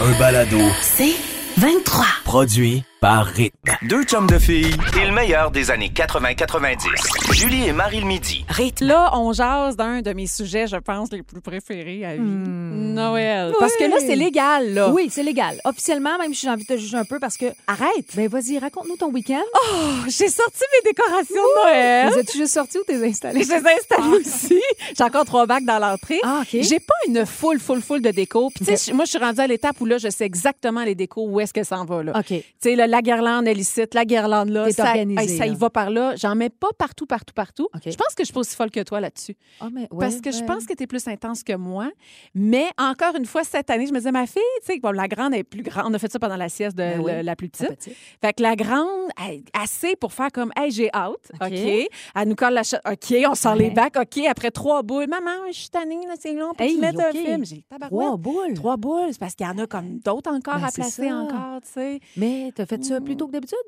Un balado. C'est 23. Produit par Rythme. Deux chums de filles et le meilleur des années 80-90. Julie et Marie le midi. Rythme. Là, on jase d'un de mes sujets, je pense, les plus préférés à vie. Noël. Parce que là, c'est légal, là. Oui, c'est légal. Officiellement, même si j'ai envie de te juger un peu parce que. Arrête. Ben, vas-y, raconte-nous ton week-end. Oh, j'ai sorti mes décorations de Noël. Les as-tu juste sorti ou t'es installé? Je les ai installées aussi. J'ai encore trois bacs dans l'entrée. Ah, OK. J'ai pas une foule, foule, foule de déco. Puis, tu sais, moi, je suis rendue à l'étape où là, je sais exactement les décos, où est-ce que ça en va, là. OK. Tu sais, là, la guirlande, elle ici, la guirlande là. Ça, organisée, hey, ça y là. va par là. J'en mets pas partout, partout, partout. Je pense que je suis pas aussi folle que toi là-dessus. Ah, ouais, Parce que je pense que tu es plus intense que moi. Mais encore une fois, cette année, je me disais, ma fille, tu sais, bon, la grande est plus grande. On a fait ça pendant la sieste de Ben oui. la, la plus petite. petite. Fait que la grande, elle- assez pour faire comme, hey, j'ai hâte. OK. Elle nous colle la cha- OK, on sort les bacs. OK, après trois boules. Maman, je suis tannée, là, c'est long. Puis Hey, tu mets un film. J'ai. Trois boules. Trois boules. Parce qu'il y en a comme d'autres encore Ben, à placer ça. encore, tu sais. Mais t'as fait ça plus tôt que d'habitude?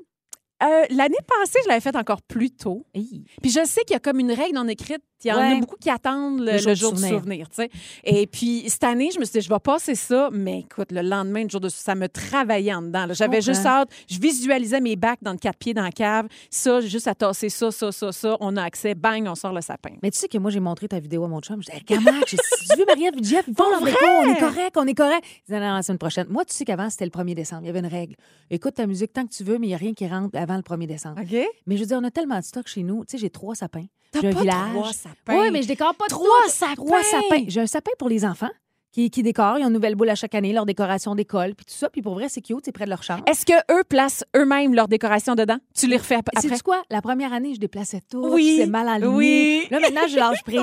Euh, L'année passée, je l'avais fait encore plus tôt. Puis je sais qu'il y a comme une règle non écrite. Il y en Ouais. a beaucoup qui attendent le, Le jour le du jour du souvenir. tu sais. Et puis cette année, je me suis dit, je vais passer ça. Mais écoute, le lendemain, le jour de ça me travaillait en dedans. J'avais juste hâte. Je visualisais mes bacs dans le quatre pieds dans la cave. Ça, j'ai juste à tasser ça, ça, ça, ça. On a accès. Bang, on sort le sapin. Mais tu sais que moi, j'ai montré ta vidéo à mon chum. Je disais, comment? J'ai veux, Marie-Ève, Jeff, ils vont leur déco, on est correct, on est correct. Il disait, non, non, la semaine prochaine. Moi, tu sais qu'avant, c'était le 1er décembre. Il y avait une règle. Écoute ta musique tant que tu veux, mais il n'y a rien qui rentre avant le 1er décembre. OK? Mais je veux dire, on a tellement de stock chez nous. Tu sais, j'ai trois sapins. T'as J'ai un pas village. trois sapins? Oui, mais je décore pas Trois tout. sapins. Trois sapins. J'ai un sapin pour les enfants qui, qui décorent. Ils ont une nouvelle boule à chaque année, leur décoration d'école, puis tout ça. Puis pour vrai, c'est cute, c'est près de leur chambre. Est-ce que eux placent eux-mêmes leur décoration dedans? Tu les refais ap- après? C'est quoi? La première année, je déplaçais tout. Oui. C'est mal aligné. Oui. Là, maintenant, je lâche prise.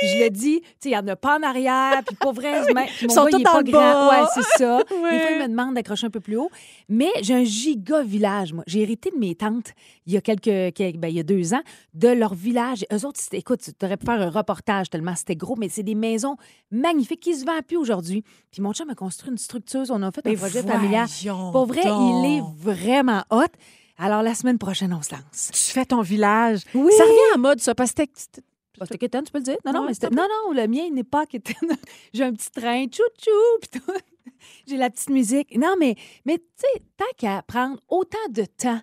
Puis je le dis, tu sais, il n'y en a pas en arrière. Puis pour vrai, même- puis mon Ils sont gars, il est pas grand. Ouais, c'est ça. Des Ouais. fois, il me demande d'accrocher un peu plus haut. Mais j'ai un giga village, moi. J'ai hérité de mes tantes il y a quelques, quelques- ben, il y a deux ans, de leur village. Eux autres, écoute, tu aurais pu faire un reportage tellement c'était gros, mais c'est des maisons magnifiques qui se vendent plus aujourd'hui. Puis mon chum a construit une structure. On a fait un projet familial. Pour vrai, donc. il est vraiment hot. Alors, la semaine prochaine, on se lance. Tu fais ton village. Oui. Ça revient en mode, ça, parce que c'était- Ah, C'était quétaine, tu peux le dire? Non, non, mais c'était- non, non, le mien, il n'est pas quétaine. J'ai un petit train, tchou-tchou, puis tout. J'ai la petite musique. Non, mais, mais tu sais, tant qu'à prendre autant de temps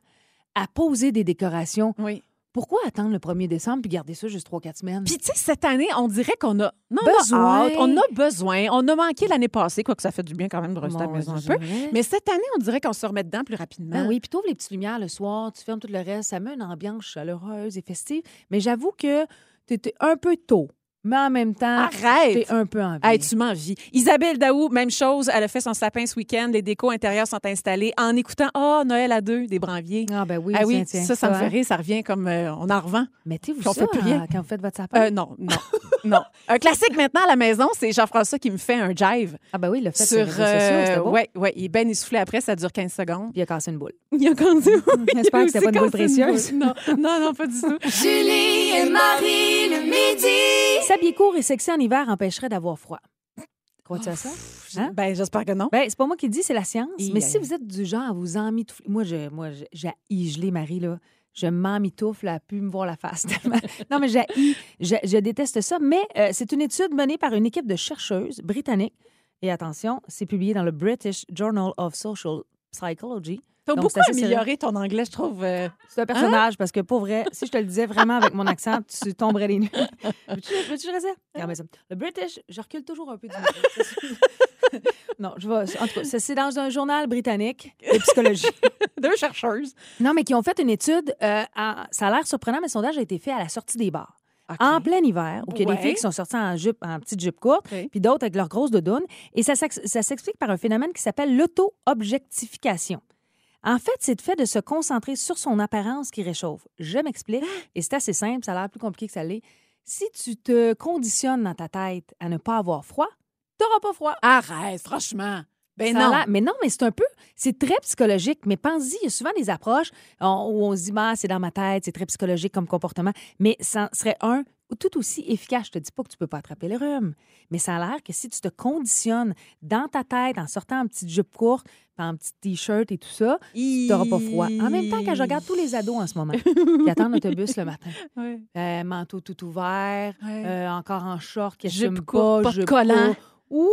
à poser des décorations, Oui. Pourquoi attendre le 1er décembre puis garder ça juste 3-4 semaines? Puis, tu sais, cette année, on dirait qu'on a. Non, Besoin. On a, hâte, on a besoin. On a manqué l'année passée, quoique ça fait du bien quand même de rester à la maison un peu. Mais cette année, on dirait qu'on se remet dedans plus rapidement. Ben oui, puis t'ouvres les petites lumières le soir, tu fermes tout le reste, ça met une ambiance chaleureuse et festive. Mais j'avoue que t'étais un peu tôt, mais en même temps, Arrête! t'es un peu. Hey, tu m'envies. Isabelle Daou, même chose. Elle a fait son sapin ce week-end. Les décos intérieurs sont installés en écoutant Oh, Noël à deux des Branviers. Ah ben oui, ah oui, tiens, tiens, ça, ça me hein. fait rire. Ça revient comme euh, on en revend. Mettez-vous ça fait plus rien. hein, quand vous faites votre sapin? Euh, non, non, non. Un classique maintenant à la maison, c'est Jean-François qui me fait un jive. ah ben oui, il l'a fait sur. sur les réseaux sociaux, c'était euh, bon. ouais, ouais, il est bien essoufflé après, ça dure 15 secondes. Puis il a cassé une boule. Il a quand même. J'espère que c'était pas une boule précieuse. Non, non, non, pas du tout. Julie et Marie le midi. S'habiller court et sexy en hiver empêcherait d'avoir froid. Crois-tu à ça? Hein? Ben, j'espère que non. Ben, c'est pas moi qui le dis, c'est la science. Mais si vous êtes du genre à vous emmitoufler... Moi, je, moi, j'ai gelé, Marie, là. Je m'emmitoufle à plus me voir la face. tellement. non, mais j'ai je, je déteste ça. Mais euh, c'est une étude menée par une équipe de chercheuses britanniques. Et attention, c'est publié dans le British Journal of Social Psychology. T'as beaucoup amélioré ton anglais, je trouve. euh, C'est un personnage parce que pour vrai, si je te le disais vraiment avec mon accent, tu tomberais les nues. Veux-tu que je reste? Regarde ça. Le British, je recule toujours un peu du. Non, je vais. En tout cas, c'est- dans un journal britannique de psychologie. Deux chercheuses. Non, mais qui ont fait une étude. euh, ça a l'air surprenant, mais le sondage a été fait à la sortie des bars. En plein hiver, où il y a Ouais. des filles qui sont sorties en, jupe, en petite jupe courte, puis d'autres avec leurs grosses doudounes. Et ça s'explique par un phénomène qui s'appelle l'auto-objectification. En fait, c'est le fait de se concentrer sur son apparence qui réchauffe. Je m'explique, et c'est assez simple, ça a l'air plus compliqué que ça l'est. Si tu te conditionnes dans ta tête à ne pas avoir froid, t'auras pas froid. Arrête, franchement. Ben non. Mais non, mais c'est un peu, c'est très psychologique. Mais pense-y, il y a souvent des approches où on se dit, bah, c'est dans ma tête, c'est très psychologique comme comportement. Mais ça serait un tout aussi efficace. Je te dis pas que tu peux pas attraper le rhume, mais ça a l'air que si tu te conditionnes dans ta tête en sortant en petite jupe courte, en petit t-shirt et tout ça, tu n'auras pas froid. En même temps que je regarde tous les ados en ce moment qui attendent l'autobus le matin. Euh, manteau tout ouvert, euh, encore en short, qui Jupe courte, pas, jupe collant. Oui!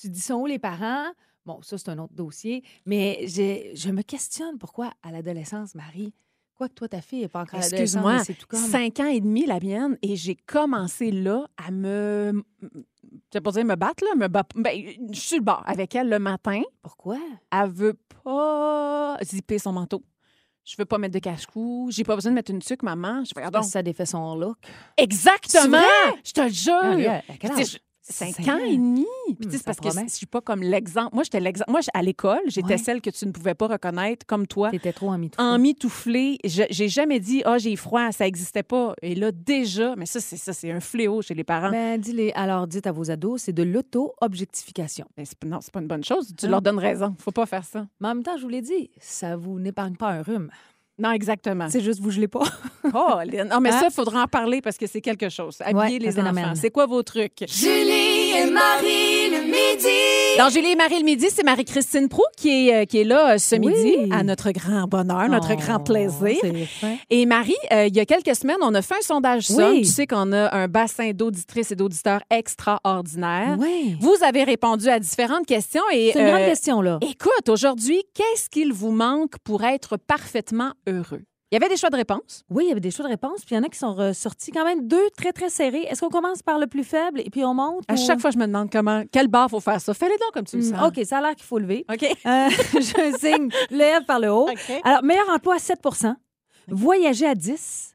Tu dis, sont où les parents? Bon, ça, c'est un autre dossier. Mais je me questionne pourquoi, à l'adolescence, Marie, que toi, ta fille n'est pas encore Excuse-moi, cinq ans et demi, la mienne, et j'ai commencé là à me. Je pas dire me battre, là, me bat- ben, je suis le bord avec elle le matin. Pourquoi? Elle veut pas zipper son manteau. Je veux pas mettre de cache-cou. J'ai pas besoin de mettre une tuque, maman. Je fais, ça défait son look. Exactement! Je te le jure! À Puis, Cinq ans et demi? Puis, Hmm, c'est ça parce que promet. je suis pas comme l'exemple. Moi, j'étais l'exemple. Moi, à l'école, j'étais Ouais. celle que tu ne pouvais pas reconnaître comme toi. T'étais trop mitouflé, je- j'ai jamais dit ah j'ai froid, ça existait pas. Et là déjà, mais ça c'est ça c'est un fléau chez les parents. Ben, dis-les. Alors, dites à vos ados, c'est de l'auto-objectification. C'est- non, c'est pas une bonne chose. Tu leur donnes raison. Faut pas faire ça. Mais en même temps, je vous l'ai dit, ça vous n'épargne pas un rhume. Non, exactement. C'est juste vous gelez pas. Oh, non, mais Hein? ça, il faudra en parler parce que c'est quelque chose. Habiller Ouais, les enfants. C'est quoi vos trucs? Julie et Marie le midi. Dans Julie et Marie le midi, c'est Marie-Christine Prou qui est, euh, qui est là euh, ce Oui. midi, à notre grand bonheur, notre Oh, grand plaisir. c'est fin. Et Marie, euh, il y a quelques semaines, on a fait un sondage Oui. Somme. Tu sais qu'on a un bassin d'auditrices et d'auditeurs extraordinaire. Oui. Vous avez répondu à différentes questions et C'est une grande euh, question, là. écoute, aujourd'hui, qu'est-ce qu'il vous manque pour être parfaitement heureux? Il y avait des choix de réponse. Oui, il y avait des choix de réponse, puis il y en a qui sont ressortis quand même deux très, très serrés. Est-ce qu'on commence par le plus faible et puis on monte? À ou- chaque fois, je me demande comment, quel bar faut faire ça. Fais-le donc comme tu le Hmm, sens. OK, ça a l'air qu'il faut lever. OK. Euh, je signe lève par le haut. OK. Alors, meilleur emploi à 7% Voyager à 10%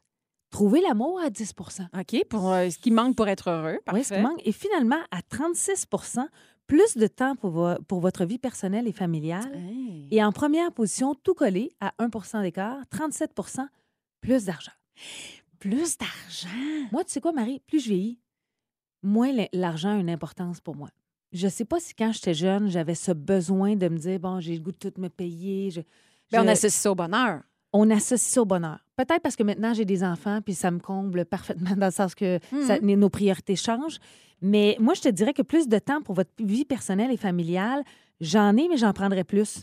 Trouver l'amour à 10% OK, pour euh, ce qui manque pour être heureux. Oui, ce qui Parfait. manque. Et finalement, à 36 plus de temps pour, vo- pour votre vie personnelle et familiale. Hey. Et en première position, tout collé à 1% d'écart, 37% plus d'argent. Plus d'argent? Moi, tu sais quoi, Marie? Plus je vieillis, moins l'argent a une importance pour moi. Je sais pas si quand j'étais jeune, j'avais ce besoin de me dire, bon, j'ai le goût de tout me payer. Je- Ben, on associe ça au bonheur. On associe ça au bonheur. Peut-être parce que maintenant, j'ai des enfants, puis ça me comble parfaitement dans le sens que ça- nos priorités changent. Mais moi, je te dirais que plus de temps pour votre vie personnelle et familiale, j'en ai, mais j'en prendrais plus.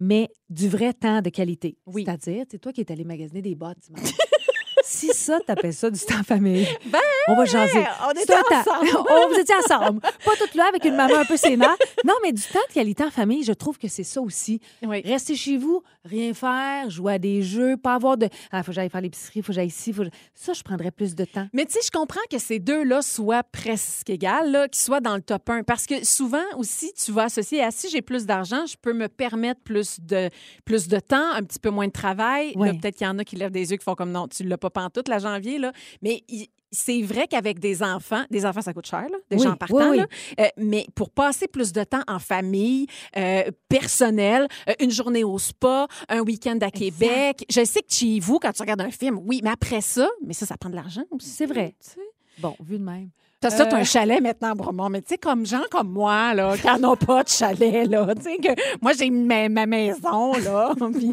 Mais du vrai temps de qualité. Oui. C'est-à-dire, c'est toi qui es allé magasiner des bottes dimanche. si ça, t'appelles ça du temps famille, Ben, on va jaser. on était ensemble. on vous étiez ensemble. Pas toutes là avec une maman un peu sénat. Non, mais du temps de qualité en famille, je trouve que c'est ça aussi. Oui. Rester chez vous, rien faire, jouer à des jeux, pas avoir de. Ah, faut que j'aille faire l'épicerie, faut que j'aille ici. Faut... que- Ça, je prendrais plus de temps. Mais tu sais, je comprends que ces deux-là soient presque égales, là, qu'ils soient dans le top 1. Parce que souvent aussi, tu vas associer à si j'ai plus d'argent, je peux me permettre plus de, plus de temps, un petit peu moins de travail. Là. Peut-être qu'il y en a qui lèvent des yeux qui font comme non, tu l'as pas pantoute la janvier. Là. Mais il- c'est vrai qu'avec des enfants, des enfants, ça coûte cher, là, des Oui, gens partant. oui, oui. là. Euh, mais pour passer plus de temps en famille, euh, personnel, euh, une journée au spa, un week-end à Québec. Je sais que chez vous, quand tu regardes un film, oui, mais après ça, mais ça, ça prend de l'argent aussi. C'est vrai. tu sais. Bon, vu de même. T'as ça, t'as Euh. un chalet maintenant, à Bromont. Mais tu sais, comme gens comme moi, là, qui n'en ont pas de chalet, là. Tu sais, que moi, j'ai ma, ma maison, là. Tu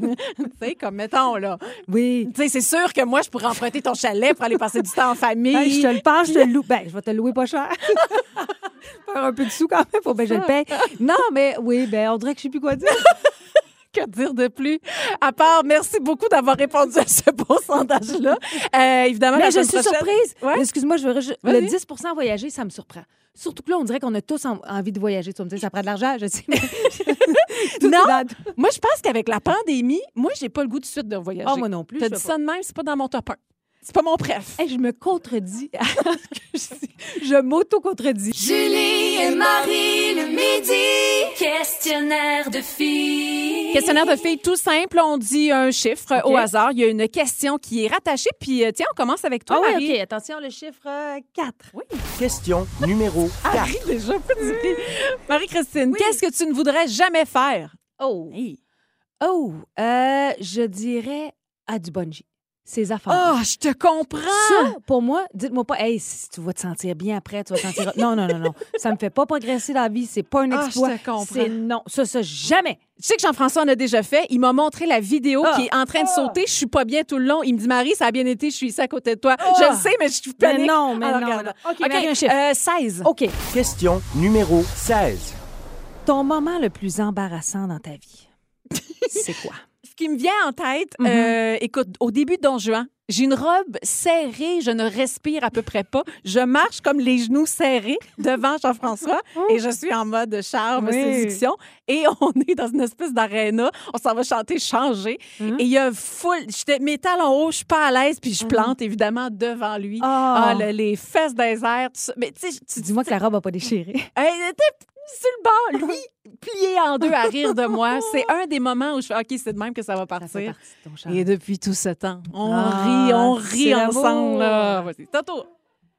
sais, comme, mettons, là. Oui. Tu sais, c'est sûr que moi, je pourrais emprunter ton chalet pour aller passer du temps en famille. Je te le passe, je te le loue. Ben, je vais te le louer pas cher. Faire un peu de sous quand même, faut bien que je le paye. Non, mais oui, ben, on dirait que je sais plus quoi dire. Que dire de plus? À part, merci beaucoup d'avoir répondu à ce beau sondage-là. Euh, évidemment, la Mais je suis prochaine- surprise. Ouais? Excuse-moi, je veux le 10% voyager, ça me surprend. Surtout que là, on dirait qu'on a tous en- envie de voyager. Tu vas me dire, ça prend de l'argent, je sais. mais- Non. Moi, je pense qu'avec la pandémie, moi, j'ai pas le goût tout de suite de voyager. Oh, moi non plus. T'as je dit ça de même, c'est pas dans mon top 1. C'est pas mon préf. Hey, je me contredis. à ce que je dis. je m'auto-contredis. Julie et Marie le midi. Questionnaire de filles. Questionnaire de filles tout simple. On dit un chiffre au hasard. Il y a une question qui est rattachée. Puis, euh, tiens, on commence avec toi, Ah oui, Marie. OK. Attention, le chiffre euh, 4. Oui. Question numéro 4. Marie, déjà. Marie-Christine, qu'est-ce que tu ne voudrais jamais faire? Oh. Oh, euh, je dirais à du bungee. Ses affaires. Oh, je te comprends. Ça, pour moi, dites-moi pas, hey, si tu vas te sentir bien après, tu vas te sentir. Non, non, non, non. Ça me fait pas progresser dans la vie. C'est pas un Ah, je exploit. te comprends. C'est non. Ça, ça, jamais. Tu sais que Jean-François en a déjà fait. Il m'a montré la vidéo Ah. qui est en train de sauter. Je suis pas bien tout le long. Il me dit, Marie, ça a bien été. Je suis ici à côté de toi. Ah. Je le sais, mais je suis Mais panique. non, mais en non. OK, Marie, un chiffre. euh, 16. OK. Question numéro 16. Ton moment le plus embarrassant dans ta vie, c'est quoi? Qui me vient en tête, Mhm. euh, écoute, au début de Don Juan, j'ai une robe serrée, je ne respire à peu près pas. Je marche comme les genoux serrés devant Jean-François et je suis en mode charme, Oui. séduction. Et on est dans une espèce d'aréna. On s'en va chanter Changer. Mhm. Et il y a full. J'étais mes talons hauts, je suis pas à l'aise, puis je plante évidemment devant lui. Ah, le- les fesses des airs, tout ça. Mais tu Dis-moi que la robe a pas déchiré. Sur le bord, lui, plié en deux à rire de moi. C'est un des moments où je fais OK, c'est de même que ça va Ça fait partir. partie de ton charme. Et depuis tout ce temps, on Ah, rit, on rit ensemble. Là. Vas-y, Toto.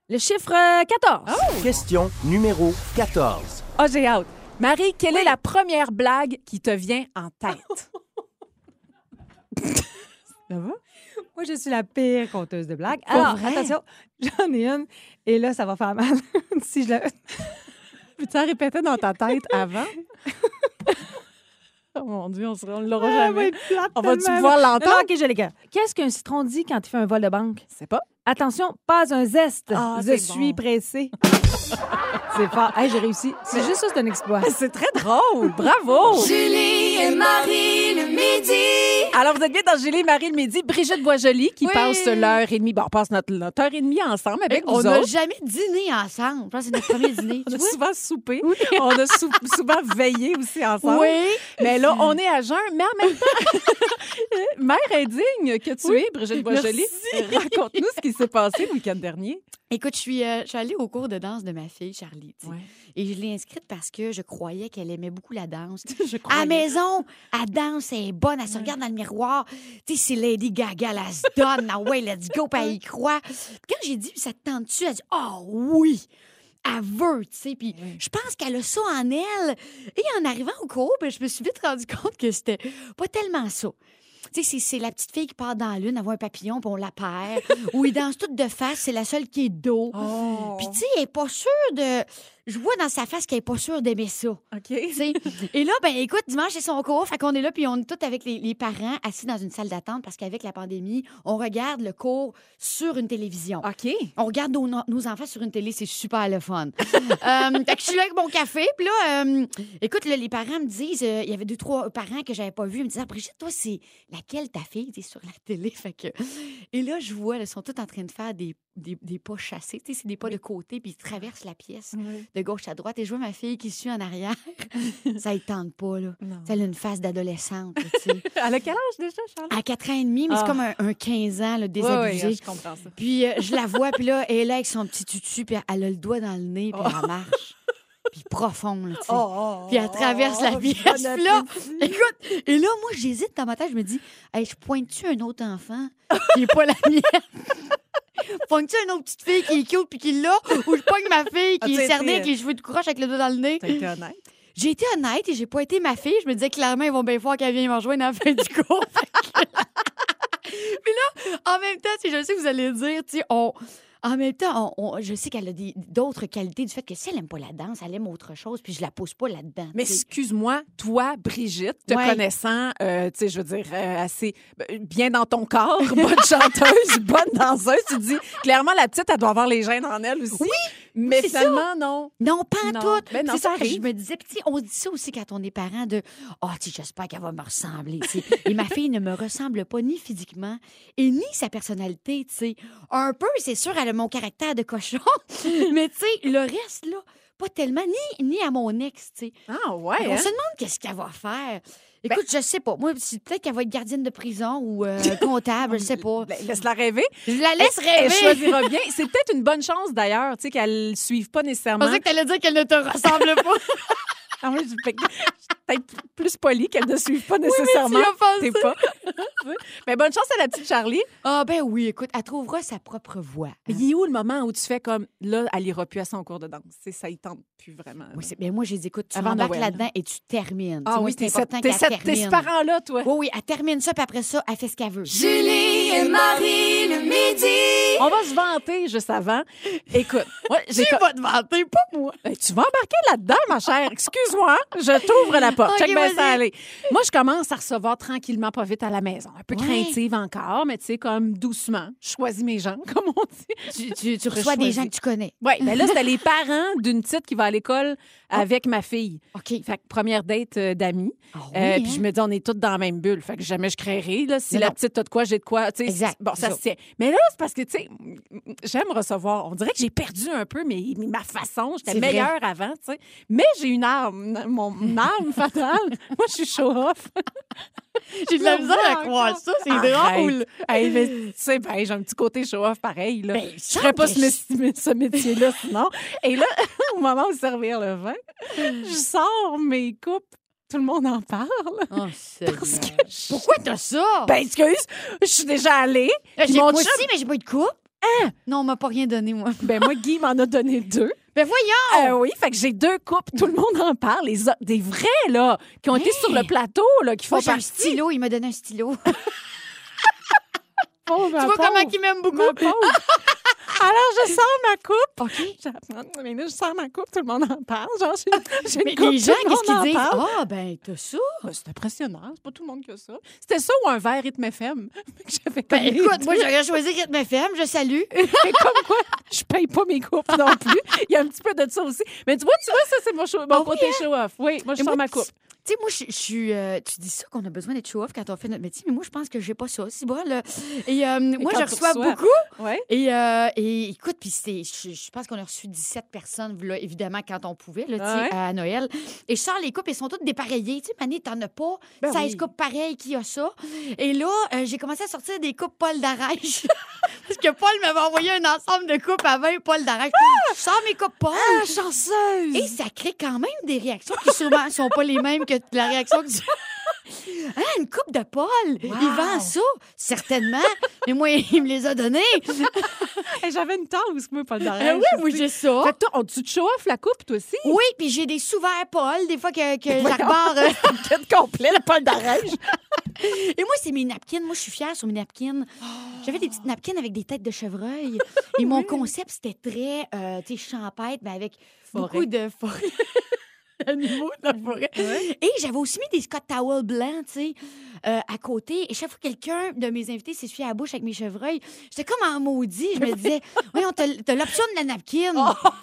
Le chiffre euh, 14. Question numéro 14. Ah, j'ai hâte. Marie, quelle est la première blague qui te vient en tête? ça va? Moi, je suis la pire conteuse de blagues. Alors, attention, j'en ai une. Et là, ça va faire mal. si je la... Peux-tu la répéter dans ta tête avant? oh mon Dieu, on ne l'aura Ah, jamais. On va-tu pouvoir l'entendre? OK, je les garde. Qu'est-ce qu'un citron dit quand il fait un vol de banque? C'est pas. Attention, pas un zeste. Ah, je suis bon. pressée. c'est fort. Hey, j'ai réussi. C'est juste ça, c'est un exploit. C'est très drôle. Bravo! Julie et Marie le midi. Alors, vous êtes bien dans Julie Marie le midi. Brigitte Boisjoli qui Oui. passe l'heure et demie. Bon, on passe notre, notre heure et demie ensemble avec on vous n'a autres. jamais dîné ensemble. Je pense que c'est notre premier dîner. On tu a vois? souvent soupé. On a sou- souvent veillé aussi ensemble. Oui. Mais là, on est à jeun. Mais en même temps, mère indigne que tu es, Brigitte Boisjoli. Raconte-nous ce qui s'est passé le week-end dernier. Écoute, je suis, euh, je suis allée au cours de danse de ma fille, Charlie. tu sais. Ouais. Et je l'ai inscrite parce que je croyais qu'elle aimait beaucoup la danse. Je À la maison, elle danse, elle est bonne, elle se regarde dans le miroir. Tu sais, c'est Lady Gaga, elle se donne. Ah ouais, let's go, puis elle y croit. Quand j'ai dit, ça te tente-tu? Elle a dit, oh oui! Elle veut, tu sais. Puis je pense qu'elle a ça en elle. Et en arrivant au cours, ben, je me suis vite rendu compte que c'était pas tellement ça. Tu sais, c'est- c'est la petite fille qui part dans la lune, elle voit un papillon, puis on la perd. Ou ils dansent toutes de face, c'est la seule qui est dos. Oh. Puis, tu sais, elle est pas sûre de. Je vois dans sa face qu'elle est pas sûre d'aimer ça. OK. Et là, ben écoute, dimanche, c'est son cours. Fait qu'on est là, puis on est tous avec les, les parents assis dans une salle d'attente parce qu'avec la pandémie, on regarde le cours sur une télévision. OK. On regarde nos, nos enfants sur une télé, c'est super le fun. euh, fait que je suis là avec mon café, puis là, euh, écoute, là, les parents me disent, euh, il y avait deux, trois parents que j'avais pas vus, ils me disaient, Ah, Brigitte, toi, c'est laquelle ta fille, sais, sur la télé? Fait que... Et là, je vois, elles sont toutes en train de faire des, des, des pas chassés, tu sais, c'est des pas de côté, puis ils traversent la pièce de gauche à droite, et je vois ma fille qui suit en arrière. ça ne tente pas, là. Non. Ça, Elle a une face d'adolescente. Elle a quel âge déjà, Charles? À 4 ans et demi, mais Ah. c'est comme un, un 15 ans, là, désabusé. Oui, je comprends ça. Puis euh, je la vois, puis là, elle est là avec son petit tutu, puis elle a le doigt dans le nez, puis elle marche. Puis profond, là, tu sais. puis elle traverse la pièce. Puis là, écoute, et là, moi, j'hésite dans ma tête, je me dis, hey, je pointe-tu un autre enfant qui n'est pas la mienne? Pointe-tu une autre petite fille qui est cute puis qui l'a? Ou je pogne ma fille qui As-tu est cernée avec les cheveux de croche avec le doigt dans le nez? T'as été honnête. J'ai été honnête et j'ai pas été ma fille. Je me disais clairement, ils vont bien voir qu'elle vient me rejoindre à la fin du cours. Puis là, en même temps, je sais que vous allez dire, tu sais, on. En même temps, on- on- je sais qu'elle a des- d'autres qualités du fait que si elle aime pas la danse, elle aime autre chose, puis je la pousse pas là-dedans. Mais tu sais. excuse-moi, toi, Brigitte, te Ouais. connaissant, euh, tu sais, je veux dire, euh, assez euh, bien dans ton corps, bonne chanteuse, bonne danseuse, tu dis, clairement, la petite, elle doit avoir les gènes en elle aussi. Mais ça. finalement, non. Non, pas en Non. tout. Ben non, c'est ça ça que je me disais. Puis, on dit ça aussi quand on est parent de Oh, tu sais, j'espère qu'elle va me ressembler. Et ma fille ne me ressemble pas ni physiquement et ni sa personnalité. tu sais. Un peu, c'est sûr, elle a mon caractère de cochon. mais tu sais, le reste, là, pas tellement, ni, ni à mon ex. tu sais. Ah ouais, On hein? se demande qu'est-ce qu'elle va faire. Écoute, je sais pas. Moi, peut-être qu'elle va être gardienne de prison ou euh, comptable, je sais pas. Ben, Laisse-la rêver. Je la laisse Elle rêver. choisira bien. C'est peut-être une bonne chance, d'ailleurs, tu sais, qu'elle ne suive pas Je nécessairement. pensais que t'allais dire qu'elle ne te ressemble pas. Ah oui, je- fait peut-être plus polie qu'elle ne suive pas nécessairement. as pensé. T'es pas. Mais bonne chance à la petite Charlie. Ah, ben oui, écoute, elle trouvera sa propre voix. Mais il est où le moment où tu fais comme là, elle ira plus à son cours de danse? C'est ça, il tente plus vraiment. Oui, c'est- ben moi, j'ai dit, écoute, tu Avant embarques là-dedans et tu termines. Tu ah sais, moi, oui, c'est t'es ce parent-là, toi. Oui, oui, elle termine ça, puis après ça, elle fait ce qu'elle veut. Julie et Marie le midi. On va se vanter juste avant. Écoute, ouais, j'ai Tu vas te vanter, pas moi. Ben, tu vas embarquer là-dedans, ma chère. Excuse-moi, je t'ouvre la porte. Ok, Check bien vas-y. ça aller. Moi, je commence à recevoir tranquillement, pas vite à la maison. Un peu Ouais. craintive encore, mais tu sais, comme doucement. Je choisis mes gens, comme on dit. Tu, tu, tu Je reçois des gens que tu connais. Oui, ben là, c'était les parents d'une petite qui va à l'école avec ma fille. OK. Fait que première date euh, d'amis. Ah oui, Euh, hein? Puis je me dis, on est toutes dans la même bulle. Fait que jamais je créerai. Là, si Mais la non. petite a de quoi, j'ai de quoi. Exact, Bon, ça se tient. Mais là, c'est parce que, tu sais, j'aime recevoir. On dirait que j'ai perdu un peu mes- ma façon. J'étais vrai. meilleure avant, tu sais. Mais j'ai une arme. Mon arme fatale. Moi, je suis show-off. J'ai de la misère à croire ça, c'est drôle. Hey, mais tu sais, ben, j'ai un petit côté show-off pareil. Là. Ben, je ferais pas ce, métier-là sinon. Et là, au moment de servir le vin, je sors mes coupes. Tout le monde en parle. Oh, Parce que je- Pourquoi t'as ça? Ben, excuse, je suis déjà allée. Euh, j'ai- moi aussi, mais j'ai pas eu de coupe. Non, on m'a pas rien donné, moi. Ben, moi, Guy m'en a donné deux. Ben voyons! Euh, oui, fait que j'ai deux coupes. Tout le monde en parle. Les, o- des vrais, là, qui ont été sur le plateau, là, qui font Moi, j'ai un partie. stylo, il m'a donné un stylo. Oh, ma tu vois pauvre, comment il m'aime beaucoup? Alors, je sors ma coupe. OK. Mais là, je sors ma coupe, tout le monde en parle. Genre, j'ai j'ai une Mais coupe, les gens, qu'est-ce qu'ils en disent? Ah, ben, t'as ça. Ben, c'est impressionnant. C'est pas tout le monde qui a ça. C'était ça ou un verre rythme FM? que J'avais Ben, écoute, moi, j'aurais choisi Rythme FM, je salue. Mais comme quoi, je paye pas mes coupes non plus. Il y a un petit peu de ça aussi. Mais tu vois, tu vois, ça, c'est mon, show, mon Ah oui, côté show-off. Oui, moi, je Et sors moi, ma coupe. Tu sais, moi, je suis. euh, tu dis ça qu'on a besoin d'être show-off quand on fait notre métier, mais moi, je pense que j'ai pas ça, si bon. là. Et euh, moi, quand je reçois beaucoup. Ouais. Et, euh, et écoute, puis je, pense qu'on a reçu 17 personnes, là, évidemment, quand on pouvait, là, Ouais. à Noël. Et je sors les coupes, elles sont toutes dépareillées. Tu sais, Mané, t'en as pas Ben 16 oui. coupes pareilles qui a ça. Et là, j'ai commencé à sortir des coupes Paul d'Arèche. Parce que Paul m'avait envoyé un ensemble de coupes à 20 Paul d'Arèche. Je sors mes coupes Paul. Ah, chanceuse! Et ça crée quand même des réactions qui souvent sont pas les mêmes que la réaction que tu... Ah, une coupe de Paul! Il vend ça, certainement. Mais moi, il me les a donnés. Hey, J'avais une tasse, moi, pas de Ah oui, moi, j'ai ça. Fait que toi, on, tu te show-off la coupe, toi aussi? Oui, puis j'ai des sous-verts Paul, des fois que, que j'arbore. euh, Kit complet, le Paul d'Arèche. Et moi, c'est mes napkins. Moi, je suis fière sur mes napkins. J'avais des petites napkins avec des têtes de chevreuil. Et mon concept, c'était très, euh, tu sais, champêtre, mais avec Forêt. beaucoup de forêt. La forêt. Et j'avais aussi mis des Scott Towel blancs, tu sais, euh, à côté. Et chaque fois que quelqu'un de mes invités s'essuyait à la bouche avec mes chevreuils, j'étais comme en maudit. Je me disais, oui, t'as l'option de la napkin.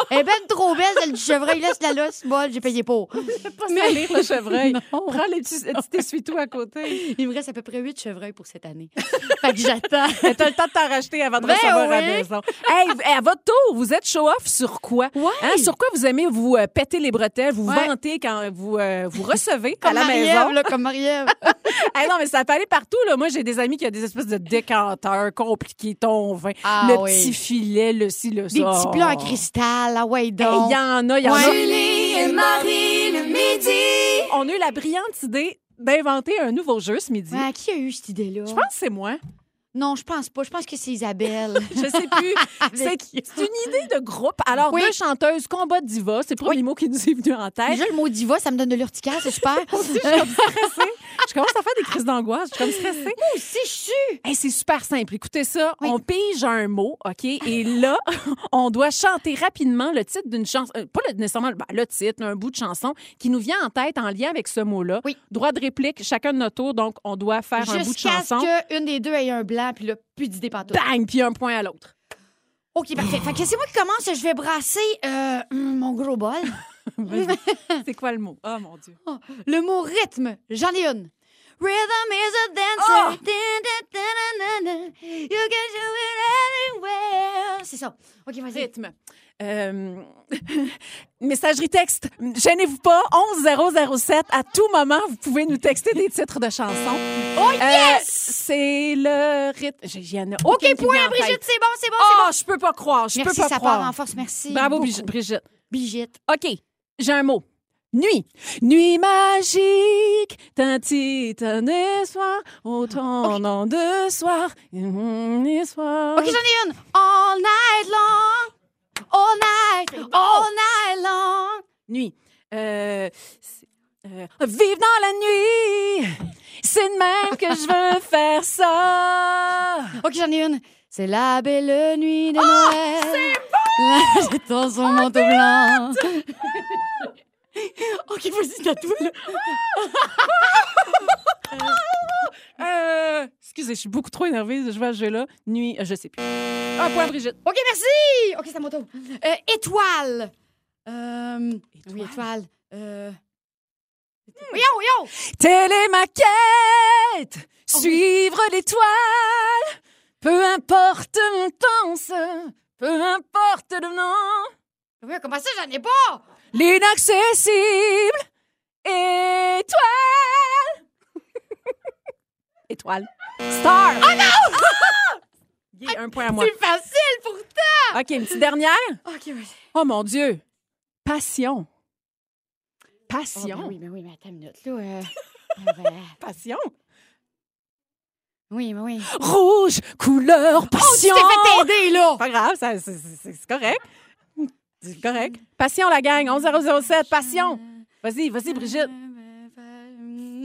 Elle est ben trop belle, celle du chevreuil. Laisse-la là, c'est bon, j'ai payé pour. pas salir le chevreuil. Non. Prends les petits essuie-tout à côté. Il me reste à peu près huit chevreuils pour cette année. fait que j'attends. Mais T'as le temps de t'en racheter avant de Ben recevoir à la maison. Hey, à votre tour, vous êtes show-off sur quoi? Ouais. Hein, sur quoi vous aimez vous euh, péter les bretelles, vous Ouais. Quand vous, euh, vous recevez à Comme la maison? là, comme Marie-Ève. Hey, non, mais ça peut aller partout. Là. Moi, j'ai des amis qui ont des espèces de décanteurs compliqués, ton vin, Ah le oui. petit filet, le ci, le ça. Des petits plats en cristal, ah ouais, donc. Il y en a, il y en a. Julie et Marie le midi. On a eu la brillante idée d'inventer un nouveau jeu ce midi. Ouais, qui a eu cette idée-là? Je pense que c'est moi. Non, je pense pas. Je pense que c'est Isabelle. Je sais plus. c'est une idée de groupe. Alors, Oui. deux chanteuses, combat diva, c'est le premier mot qui nous est venu en tête. Déjà, le mot diva, ça me donne de l'urticaire, c'est super. Je suis comme stressée. Je commence à faire des crises d'angoisse. Je suis comme stressée. Moi aussi, je suis. Hey, c'est super simple. Écoutez ça. Oui. On pige un mot, OK? Et là, on doit chanter rapidement le titre d'une chanson. euh, pas le, nécessairement ben, le titre, un bout de chanson qui nous vient en tête en lien avec ce mot-là. Oui. Droit de réplique, chacun de notre tour. Donc, on doit faire un bout de Jusqu'à ce chanson. qu'une des deux ait un blanc, puis là, plus d'idées partout. Bang! Puis un point à l'autre. OK, parfait. Fait que c'est moi qui commence. Je vais brasser euh, mon gros bol. C'est quoi le mot? Oh, mon Dieu. Oh, le mot rythme, j'en ai une. Rhythm is a dancer. Dun. You can do it anywhere. C'est ça. OK, vas-y. Rythme. Euh, messagerie texte. Gênez-vous pas. 11007. À tout moment, vous pouvez nous texter des titres de chansons. Oh, yes! c'est le rythme. J'ai- Il y en a OK, point Brigitte, c'est bon, c'est bon, Oh, c'est bon. je peux pas croire. Je Merci, peux pas ça croire. part en force, merci. Bravo, beaucoup. Brigitte. Brigitte. OK. J'ai un mot. Nuit. Nuit magique, tinti, un soir, autant dans deux soirs, et soir. OK, j'en ai une. All night long. All night. All night long. Nuit. Euh, euh, vive dans la nuit. C'est de même que je veux faire ça. OK, j'en ai une. C'est la belle nuit de Noël. C'est bon! J'ai ton son manteau blanc. OK, vas-y, t'as tout, là. Euh, excusez, je suis beaucoup trop énervée. Je vais à ce jeu-là. Nuit, euh, je sais plus. Un point, Brigitte. OK, merci! OK, c'est mon tour. Euh, étoile. Euh, Oui, étoile? Euh... Voyons, voyons! Télémaquette, suivre l'étoile. Peu importe mon temps, peu importe le nom. Oui, comment ça, j'en ai pas? L'inaccessible étoile. Star. Oh non! Yeah, un point à moi. C'est facile pourtant! OK, une petite dernière? OK, vas-y. Oh mon Dieu. Passion. Oh, Passion. ben oui, mais oui, mais attends une minute, là. euh, euh, ben, Passion. oui, mais oui. Rouge, couleur, Oh, tu passion. t'es fait aider, là! Pas grave, ça- c'est c'est- c'est correct. C'est correct. Passion, la gang. 11007, passion. Vas-y, vas-y, Brigitte.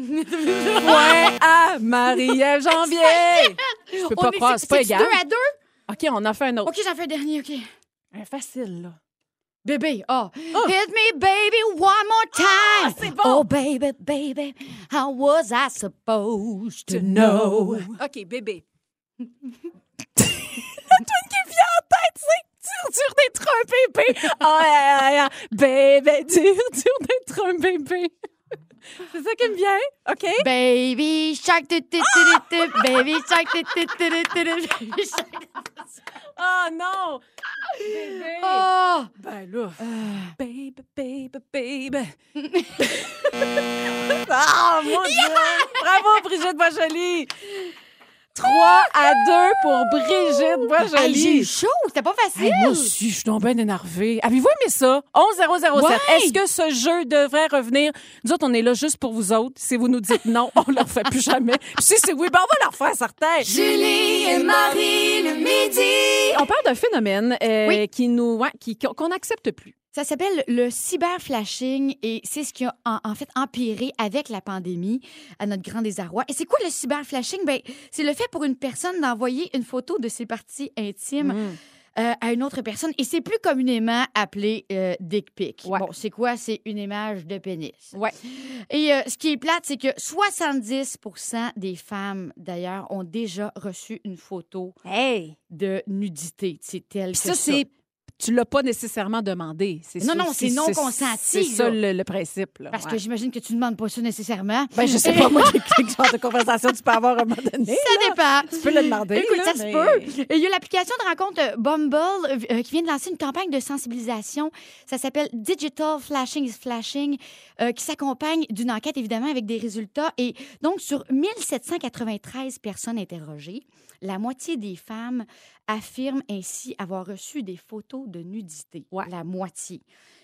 Point à Marie-Ève Janvier. Je peux pas croire, c'est pas égal. deux à deux? OK, on en fait un autre. OK, j'en fais un dernier, OK. Un facile, là. Bébé, oh. Hit me, baby, one more time. c'est bon. Oh, baby, baby, how was I supposed to know? OK, bébé. La toune qui vient en tête, c'est dur, dur d'être un bébé. Oh, yeah, yeah, yeah. bébé, dur, dur d'être un bébé. C'est ça qui me vient, OK? Baby shark, tu, tu, tu, tu, tu, baby shark, tu, tu, baby shark. Oh non! Bébé! Oh! Ben là, baby, baby, baby. ah, mon Dieu! Bravo, Brigitte Boisjoli! 3 à 2 pour Brigitte Hey, j'ai eu Boisjoli. chaud, c'était pas facile. Hey, moi aussi, je suis donc bien énervée. Avez-vous aimé ça? 11007. Ouais. Est-ce que ce jeu devrait revenir? Nous autres, on est là juste pour vous autres. Si vous nous dites non, on le refait plus jamais. Puis si c'est oui, ben on va le refaire, certain. Julie et Marie le midi. On parle d'un phénomène euh, Oui. qui nous, ouais, qui, qu'on n'accepte plus. Ça s'appelle le cyberflashing et c'est ce qui a en, en fait empiré avec la pandémie à notre grand désarroi. Et c'est quoi le cyberflashing? Ben, c'est le fait pour une personne d'envoyer une photo de ses parties intimes euh, à une autre personne et c'est plus communément appelé euh, dick pic. Ouais. Bon, c'est quoi? C'est une image de pénis. Ouais. Et euh, ce qui est plate, c'est que 70% des femmes, d'ailleurs, ont déjà reçu une photo Hey! de nudité. C'est tel que ça, c'est. Tu l'as pas nécessairement demandé. Non, non, c'est non consenti, C'est ça là. le, le principe. Là. Parce Ouais. que j'imagine que tu ne demandes pas ça nécessairement. Ben, je sais pas, moi, quel genre de conversation tu peux avoir à un moment donné. Ça dépend. Tu peux le demander. Écoute, là, ça se mais- peut. Et Il y a l'application de rencontre Bumble euh, euh, qui vient de lancer une campagne de sensibilisation. Ça s'appelle Digital Flashing is Flashing, euh, qui s'accompagne d'une enquête, évidemment, avec des résultats. Et donc, sur 1793 personnes interrogées, la moitié des femmes affirment ainsi avoir reçu des photos de nudité. La moitié.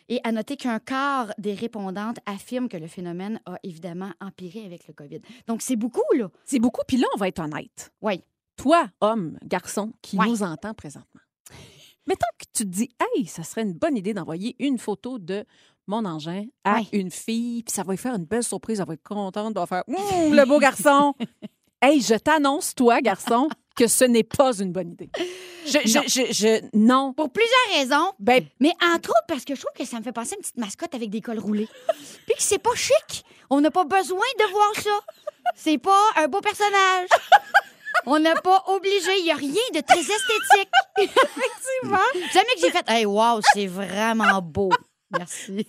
Et à noter qu'un quart des répondantes affirment que le phénomène a évidemment empiré avec le COVID. Donc, c'est beaucoup, là. C'est beaucoup. Puis là, on va être honnête. Oui. Toi, homme, garçon, qui Ouais. nous entend présentement, mettons que tu te dis, hey, ça serait une bonne idée d'envoyer une photo de mon engin à Ouais. une fille, puis ça va lui faire une belle surprise, elle va être contente, elle va faire, Hum, le beau garçon. hey, je t'annonce, toi, garçon, que ce n'est pas une bonne idée. Je, je, Non. je, je- non. Pour plusieurs raisons. Ben, Mais entre autres, parce que je trouve que ça me fait penser à une petite mascotte avec des cols roulés. Puis que c'est pas chic. On n'a pas besoin de voir ça. C'est pas un beau personnage. On n'a pas obligé. Il n'y a rien de très esthétique. Effectivement. Jamais que j'ai fait Hey, wow, c'est vraiment beau. Merci.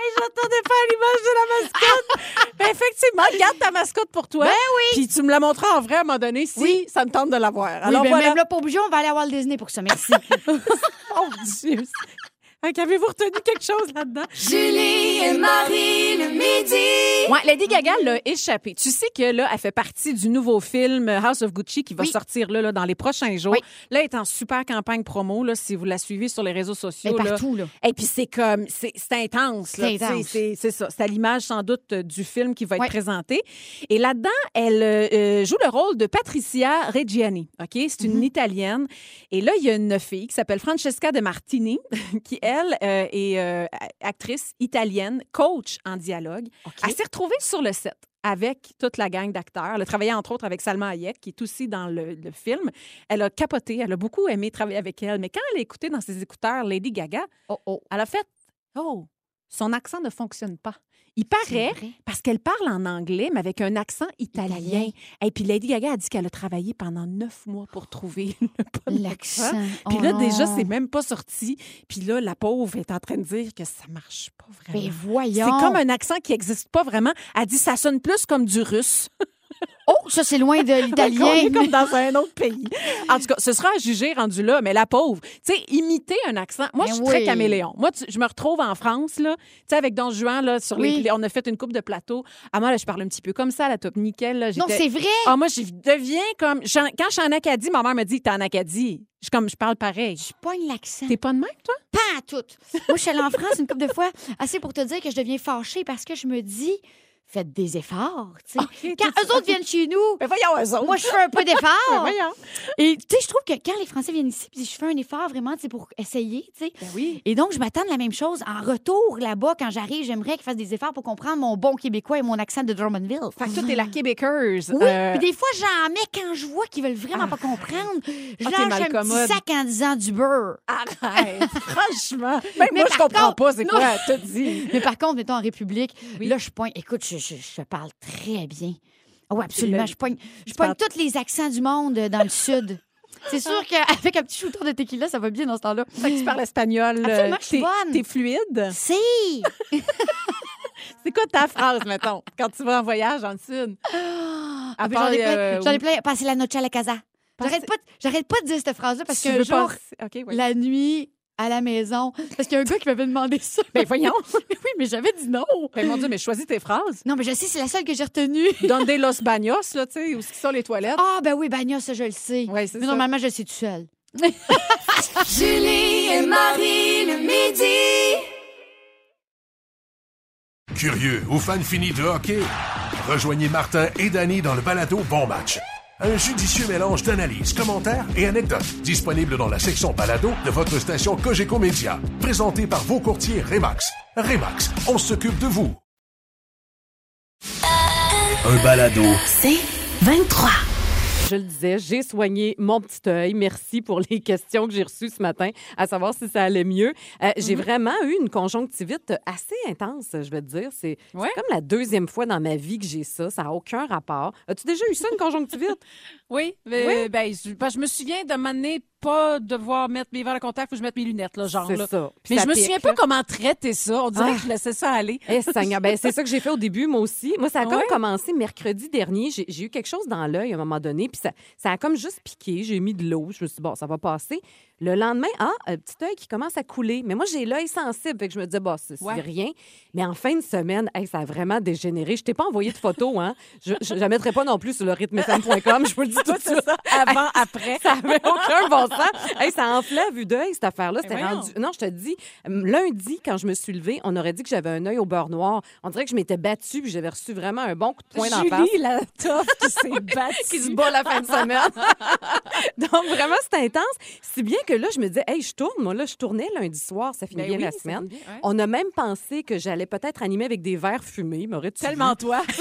Hey, j'attendais pas l'image de la mascotte. Ben, effectivement, garde ta mascotte pour toi. Ben oui. Puis tu me la montreras en vrai à un moment donné si Oui. ça me tente de la voir. Oui, Alors voilà. même là, pas obligé, on va aller à Walt Disney pour ça. Merci. Oh Dieu. Hey, Avez-vous retenu quelque chose là-dedans? Julie et Marie le midi. Ouais, Lady Gaga l'a échappé. Tu sais que là, elle fait partie du nouveau film House of Gucci qui va Oui. sortir là, là, dans les prochains jours. Oui. Là, elle est en super campagne promo, là, si vous la suivez sur les réseaux sociaux. Là. partout, là. Et puis c'est comme, c'est intense. là, C'est. C'est ça. C'est à l'image sans doute euh, du film qui va être présenté. Et là-dedans, elle euh, euh, joue le rôle de Patricia Reggiani. Ok, c'est une Italienne. Et là, il y a une fille qui s'appelle Francesca De Martini, qui elle euh, est euh, actrice italienne, coach en dialogue. Elle s'est retrouvée sur le set avec toute la gang d'acteurs. Elle a travaillé entre autres avec Salma Hayek, qui est aussi dans le, le film. Elle a capoté, elle a beaucoup aimé travailler avec elle. Mais quand elle a écouté dans ses écouteurs Lady Gaga, Oh, oh. elle a fait Oh, son accent ne fonctionne pas. Il paraît, parce qu'elle parle en anglais, mais avec un accent italien. Italien. Et puis Lady Gaga a dit qu'elle a travaillé pendant neuf mois pour trouver le bon L'accent. accent. Oh Puis là, déjà, non. c'est même pas sorti. Puis là, la pauvre est en train de dire que ça marche pas vraiment. Mais C'est voyons. comme un accent qui n'existe pas vraiment. Elle dit ça sonne plus comme du russe. Oh, ça, c'est loin de l'italien. comme dans un autre pays. En tout cas, ce sera à juger rendu là, mais la pauvre, tu sais, imiter un accent. Moi, Mais je suis très caméléon. Moi, tu- je me retrouve en France, là, tu sais, avec Don Juan, là, sur Oui. les, on a fait une coupe de plateau. Ah, moi, là, je parle un petit peu comme ça, la top nickel, là. Non, c'est vrai. Ah, moi, je deviens comme. je- Quand je suis en Acadie, ma mère me dit T'es en Acadie. Je suis comme, je parle pareil. Je pogne l'accent. T'es pas de même, toi? Pas à tout. Moi, je suis allée en France une couple de fois, assez pour te dire que je deviens fâchée parce que je me dis, faites des efforts. tu sais. Quand eux autres viennent chez nous, Mais voyons, eux autres. moi, je fais un peu d'effort. voyons. Et tu sais, je trouve que quand les Français viennent ici, puis je fais un effort vraiment, tu sais, pour essayer, tu sais. Ben oui. Et donc, je m'attends de la même chose. En retour, là-bas, quand j'arrive, j'aimerais qu'ils fassent des efforts pour comprendre mon bon québécois et mon accent de Drummondville. Fait que toi, t'es la québécoise. Oui, Euh, puis des fois, j'en mets quand je vois qu'ils veulent vraiment pas comprendre. Je Ah, lâche un petit sac en disant du beurre. Arrête. Franchement. Même Mais moi, je comprends contre- pas c'est non. quoi. T'as dit. Mais par contre, mettons en République, Oui. là, je pointe. Écoute, je, je, je parle très bien. Oui, absolument. Je pointe, je tous les accents du monde euh, dans le sud. C'est sûr qu'avec un petit shooter de tequila, ça va bien dans ce temps-là. Fait que tu parles espagnol. euh, Absolument, je suis t'es- bonne. T'es fluide? Si! C'est quoi ta phrase, mettons, quand tu vas en voyage en Sud? Ah, ben, part, J'en ai plein. euh, J'en ai plein. Passer la noche à la casa. J'arrête pas, pas de dire cette phrase-là parce veux jour, passer- OK, oui. la nuit, à la maison, parce qu'il y a un gars qui m'avait demandé ça. Ben voyons. oui, mais j'avais dit non. Ben mon Dieu, mais choisis tes phrases. Non, mais je sais, c'est la seule que j'ai retenue. Donde los baños, là, tu sais, où sont les toilettes. Ah, ben oui, Bagnos, ça, je le sais. Ouais, c'est mais ça. normalement, je le sais tout seul. Julie et Marie le midi. Curieux ou fan fini de hockey? Rejoignez Martin et Danny dans le balado Bon Match. Un judicieux mélange d'analyses, commentaires et anecdotes disponible dans la section balado de votre station Cogeco Média. Présenté par vos courtiers Remax. Remax, on s'occupe de vous. Un balado. C'est 23. Je le disais, j'ai soigné mon petit œil. Merci pour les questions que j'ai reçues ce matin, à savoir si ça allait mieux. Euh, J'ai Mhm. vraiment eu une conjonctivite assez intense, je vais te dire. C'est Ouais. comme la deuxième fois dans ma vie que j'ai ça. Ça n'a aucun rapport. As-tu déjà eu ça, une conjonctivite? Oui, mais, ben, je, ben, je me souviens de m'amener pas devoir mettre mes verres de contact, faut que je mette mes lunettes, là, genre. C'est ça. Puis Mais ça je me pique, souviens pas comment traiter ça. On dirait Ah. que je laissais ça aller. Eh, ben, c'est ça que j'ai fait au début, moi aussi. Moi, ça a comme commencé mercredi dernier. J'ai j'ai eu quelque chose dans l'œil à un moment donné, puis ça, ça a comme juste piqué. J'ai mis de l'eau. Je me suis dit, bon, ça va passer. Le lendemain, ah, un petit œil qui commence à couler. Mais moi, j'ai l'œil sensible, fait que je me disais, bah, c'est Ouais. rien. Mais en fin de semaine, hey, ça a vraiment dégénéré. Je t'ai pas envoyé de photo, hein. Je ne la mettrai pas non plus sur le rythmefm.com. Je vous le dis tout de suite. Avant, après. Ça avait aucun bon sens. Hey, ça enflait à vue d'œil, cette affaire-là. C'était Mais voyons. rendu. Non, je te dis, lundi, quand je me suis levée, on aurait dit que j'avais un œil au beurre noir. On dirait que je m'étais battue puis j'avais reçu vraiment un bon coup de poing dans la face. Julie, la toffe qui s'est battue. Qui se bat la fin de semaine. Donc, vraiment, c'était intense. Si bien que là, je me disais, hey, je tourne. Moi, là, je tournais lundi soir. Ça finit Ben bien oui, la semaine. finit bien, ouais. On a même pensé que j'allais peut-être animer avec des verres fumés. M'aurais-tu Tellement vu? toi.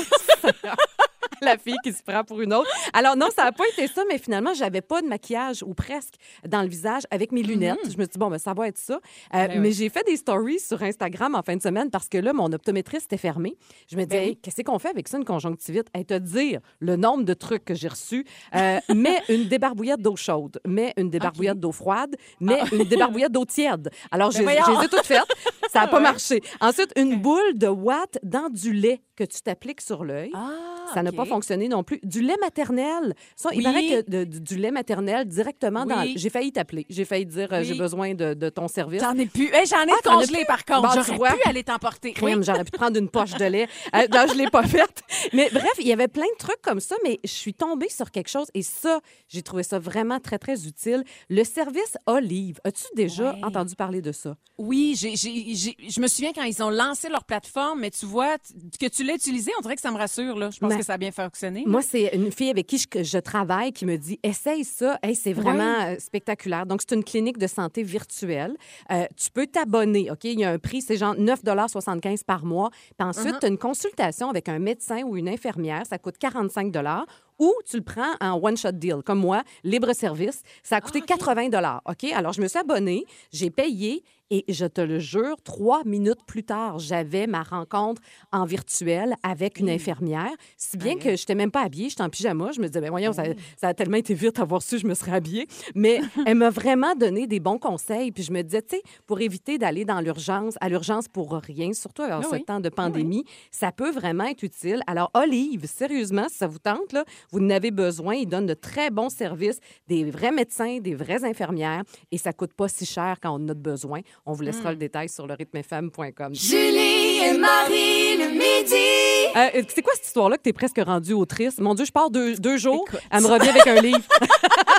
la fille qui se prend pour une autre. Alors non, ça n'a pas été ça, mais finalement, j'avais pas de maquillage ou presque dans le visage avec mes lunettes. Je me suis dit, bon, ben, ça va être ça. Euh, Ben mais oui. j'ai fait des stories sur Instagram en fin de semaine parce que là, mon optométriste était fermé. Je me disais, Ben. Hey, qu'est-ce qu'on fait avec ça, une conjonctivite? Elle te dire le nombre de trucs que j'ai reçus. Euh, mets une débarbouillette d'eau chaude, mets une débarbouillette d'eau froide, mets une débarbouillette d'eau tiède. Alors, j'ai Ah. Ben je les ai toutes faites. Ça n'a pas Ouais. marché. Ensuite, une boule de watt dans du lait que tu t'appliques sur l'œil. Ah. Ça n'a pas fonctionné non plus. Du lait maternel. Ça, Il Oui. paraît que de- du, du lait maternel directement dans... J'ai failli t'appeler. J'ai failli dire, euh, Oui. j'ai besoin de, de ton service. J'en ai plus. Hey, J'en ai Ah, congelé, par contre. Bon, J'aurais pu aller t'emporter. J'aurais pu prendre une poche de lait. Euh, non, je l'ai pas faite. Mais bref, il y avait plein de trucs comme ça, mais je suis tombée sur quelque chose et ça, j'ai trouvé ça vraiment très, très utile. Le service Olive. As-tu déjà Ouais. entendu parler de ça? Oui, je me souviens quand ils ont lancé leur plateforme, mais tu vois, que tu l'as utilisé, on dirait que ça me rassure. Là. Je pense que ça a bien fonctionné. Moi, c'est une fille avec qui je, travaille qui me dit essaye ça. Hey, c'est vraiment euh, spectaculaire. Donc, c'est une clinique de santé virtuelle. Euh, tu peux t'abonner. OK? Il y a un prix, c'est genre 9,75 par mois. Puis ensuite, Mhm. tu as une consultation avec un médecin ou une infirmière. Ça coûte 45 ou tu le prends en one-shot deal, comme moi, libre service. Ça a coûté 80 OK? Alors, je me suis abonnée, j'ai payé et je te le jure, trois minutes plus tard, j'avais ma rencontre en virtuel avec une infirmière. Si bien que je n'étais même pas habillée, j'étais en pyjama. Je me disais, ben voyons, ça, ça a tellement été vite avoir su, je me serais habillée. Mais elle m'a vraiment donné des bons conseils. Puis je me disais, tu sais, pour éviter d'aller dans l'urgence, à l'urgence pour rien, surtout en Ah ce temps de pandémie, ça peut vraiment être utile. Alors, Olive, sérieusement, si ça vous tente, là, vous en avez besoin. Ils donnent de très bons services, des vrais médecins, des vraies infirmières, et ça coûte pas si cher quand on en a besoin. On vous laissera Hmm. le détail sur le rythmefm.com. Julie et Marie le midi. Euh, c'est quoi cette histoire-là que tu es presque rendue autrice? Mon Dieu, je pars deux, deux jours, elle me revient avec un livre.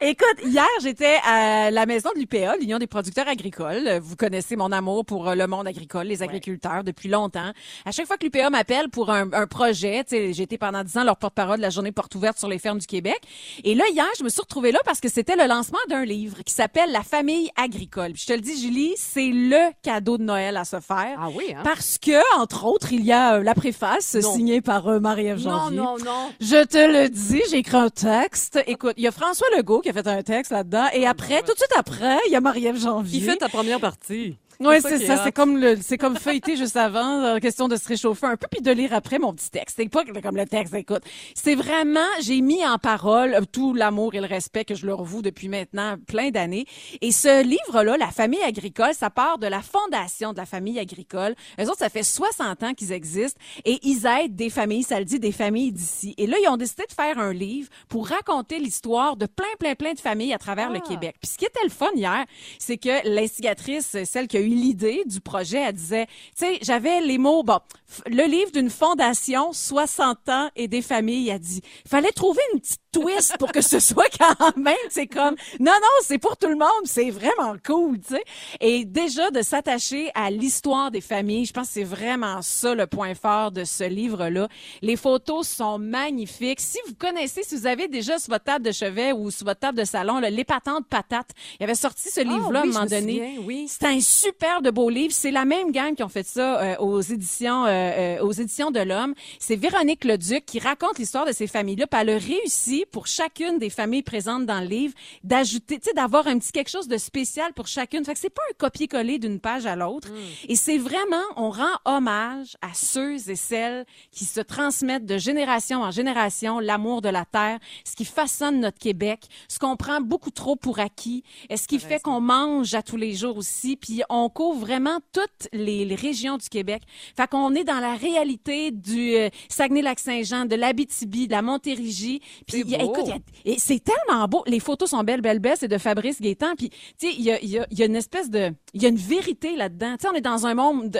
Écoute, hier, j'étais à la maison de l'UPA, l'Union des producteurs agricoles. Vous connaissez mon amour pour euh, le monde agricole, les agriculteurs, depuis longtemps. À chaque fois que l'UPA m'appelle pour un, un projet, tu sais, j'ai été pendant dix ans leur porte-parole de la journée porte ouverte sur les fermes du Québec. Et là, hier, je me suis retrouvée là parce que c'était le lancement d'un livre qui s'appelle La famille agricole. Puis je te le dis, Julie, c'est le cadeau de Noël à se faire. Ah oui, hein? Parce que, entre autres, il y a euh, la préface Non. signée par euh, Marie-Ève Non, non, non. Je te le dis, j'ai écrit un texte. Écoute, il y a François Legault qui a fait un texte là-dedans. Et après, tout de suite après, il y a Marie-Ève Janvier. Qui fait ta première partie? Oui, C'est ça c'est comme le, c'est comme feuilleter juste avant, euh, question de se réchauffer un peu puis de lire après mon petit texte. C'est pas comme le texte, écoute. C'est vraiment, j'ai mis en parole euh, tout l'amour et le respect que je leur voue depuis maintenant plein d'années. Et ce livre-là, La famille agricole, ça part de la fondation de la famille agricole. Eux autres, ça fait 60 ans qu'ils existent et ils aident des familles, ça le dit, des familles d'ici. Et là, ils ont décidé de faire un livre pour raconter l'histoire de plein, plein, plein de familles à travers le Québec. Puis ce qui était le fun hier, c'est que l'instigatrice, celle qui a eu l'idée du projet, elle disait, tu sais, j'avais les mots, bon, le livre d'une fondation, 60 ans et des familles, a dit, il fallait trouver une petite twist pour que ce soit quand même, c'est comme, non, non, c'est pour tout le monde, c'est vraiment cool, tu sais. Et déjà, de s'attacher à l'histoire des familles, je pense que c'est vraiment ça le point fort de ce livre-là. Les photos sont magnifiques. Si vous connaissez, si vous avez déjà sur votre table de chevet ou sur votre table de salon, là, l'épatante patate, il avait sorti ce livre-là Ah oui, à un moment donné. oui. C'est un super de beau livre. C'est la même gang qui ont fait ça euh, aux éditions euh, euh, aux éditions de l'Homme. C'est Véronique Leduc qui raconte l'histoire de ces familles-là. Puis elle a réussi pour chacune des familles présentes dans le livre d'ajouter, tu sais, d'avoir un petit quelque chose de spécial pour chacune. Fait que c'est pas un copier-coller d'une page à l'autre. Et c'est vraiment, on rend hommage à ceux et celles qui se transmettent de génération en génération l'amour de la terre, ce qui façonne notre Québec, ce qu'on prend beaucoup trop pour acquis, et ce qui fait qu'on mange à tous les jours aussi, puis on couvre vraiment toutes les, les régions du Québec. Fait qu'on est dans la réalité du euh, Saguenay-Lac-Saint-Jean, de l'Abitibi, de la Montérégie. Puis C'est il y a- beau. écoute, il y a- et c'est tellement beau. Les photos sont belles, belles, belles. C'est de Fabrice Guétan. Puis tu sais, il y a, y, a, y a une espèce de, il y a une vérité là-dedans. Tu sais, on est dans un monde de-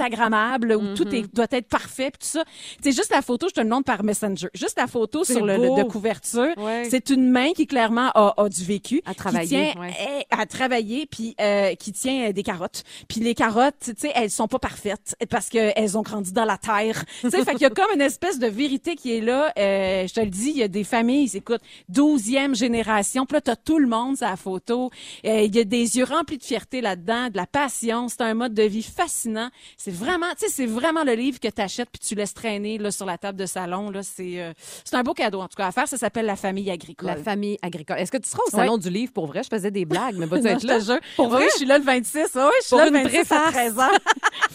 Instagrammable où tout est, doit être parfait, puis tout ça. Tu sais, juste la photo, je te le montre par Messenger. Juste la photo sur le, le- de couverture. Ouais. C'est une main qui clairement a, a du vécu, À travailler, qui tient ouais. eh, à travailler, puis euh, qui tient euh, des carottes. Puis les carottes, tu sais, elles sont pas parfaites parce que elles ont grandi dans la terre. Tu sais, fait qu'il y a comme une espèce de vérité qui est là. Euh, je te le dis, il y a des familles, écoute, douzième génération. Puis là, t'as tout le monde la photo. Euh, Il y a des yeux remplis de fierté là-dedans, de la passion. C'est un mode de vie fascinant. C'est vraiment, tu sais, c'est vraiment le livre que t'achètes puis tu laisses traîner là sur la table de salon. Là, c'est, euh, c'est un beau cadeau en tout cas à faire. Ça s'appelle la famille agricole. La famille agricole. Est-ce que tu seras au salon du livre? Pour vrai? Je faisais des blagues, mais vas-tu être je là? Pour Oui, vrai? je suis là le 26. Oui, je suis Pour là le 26 à préface. 13 ans.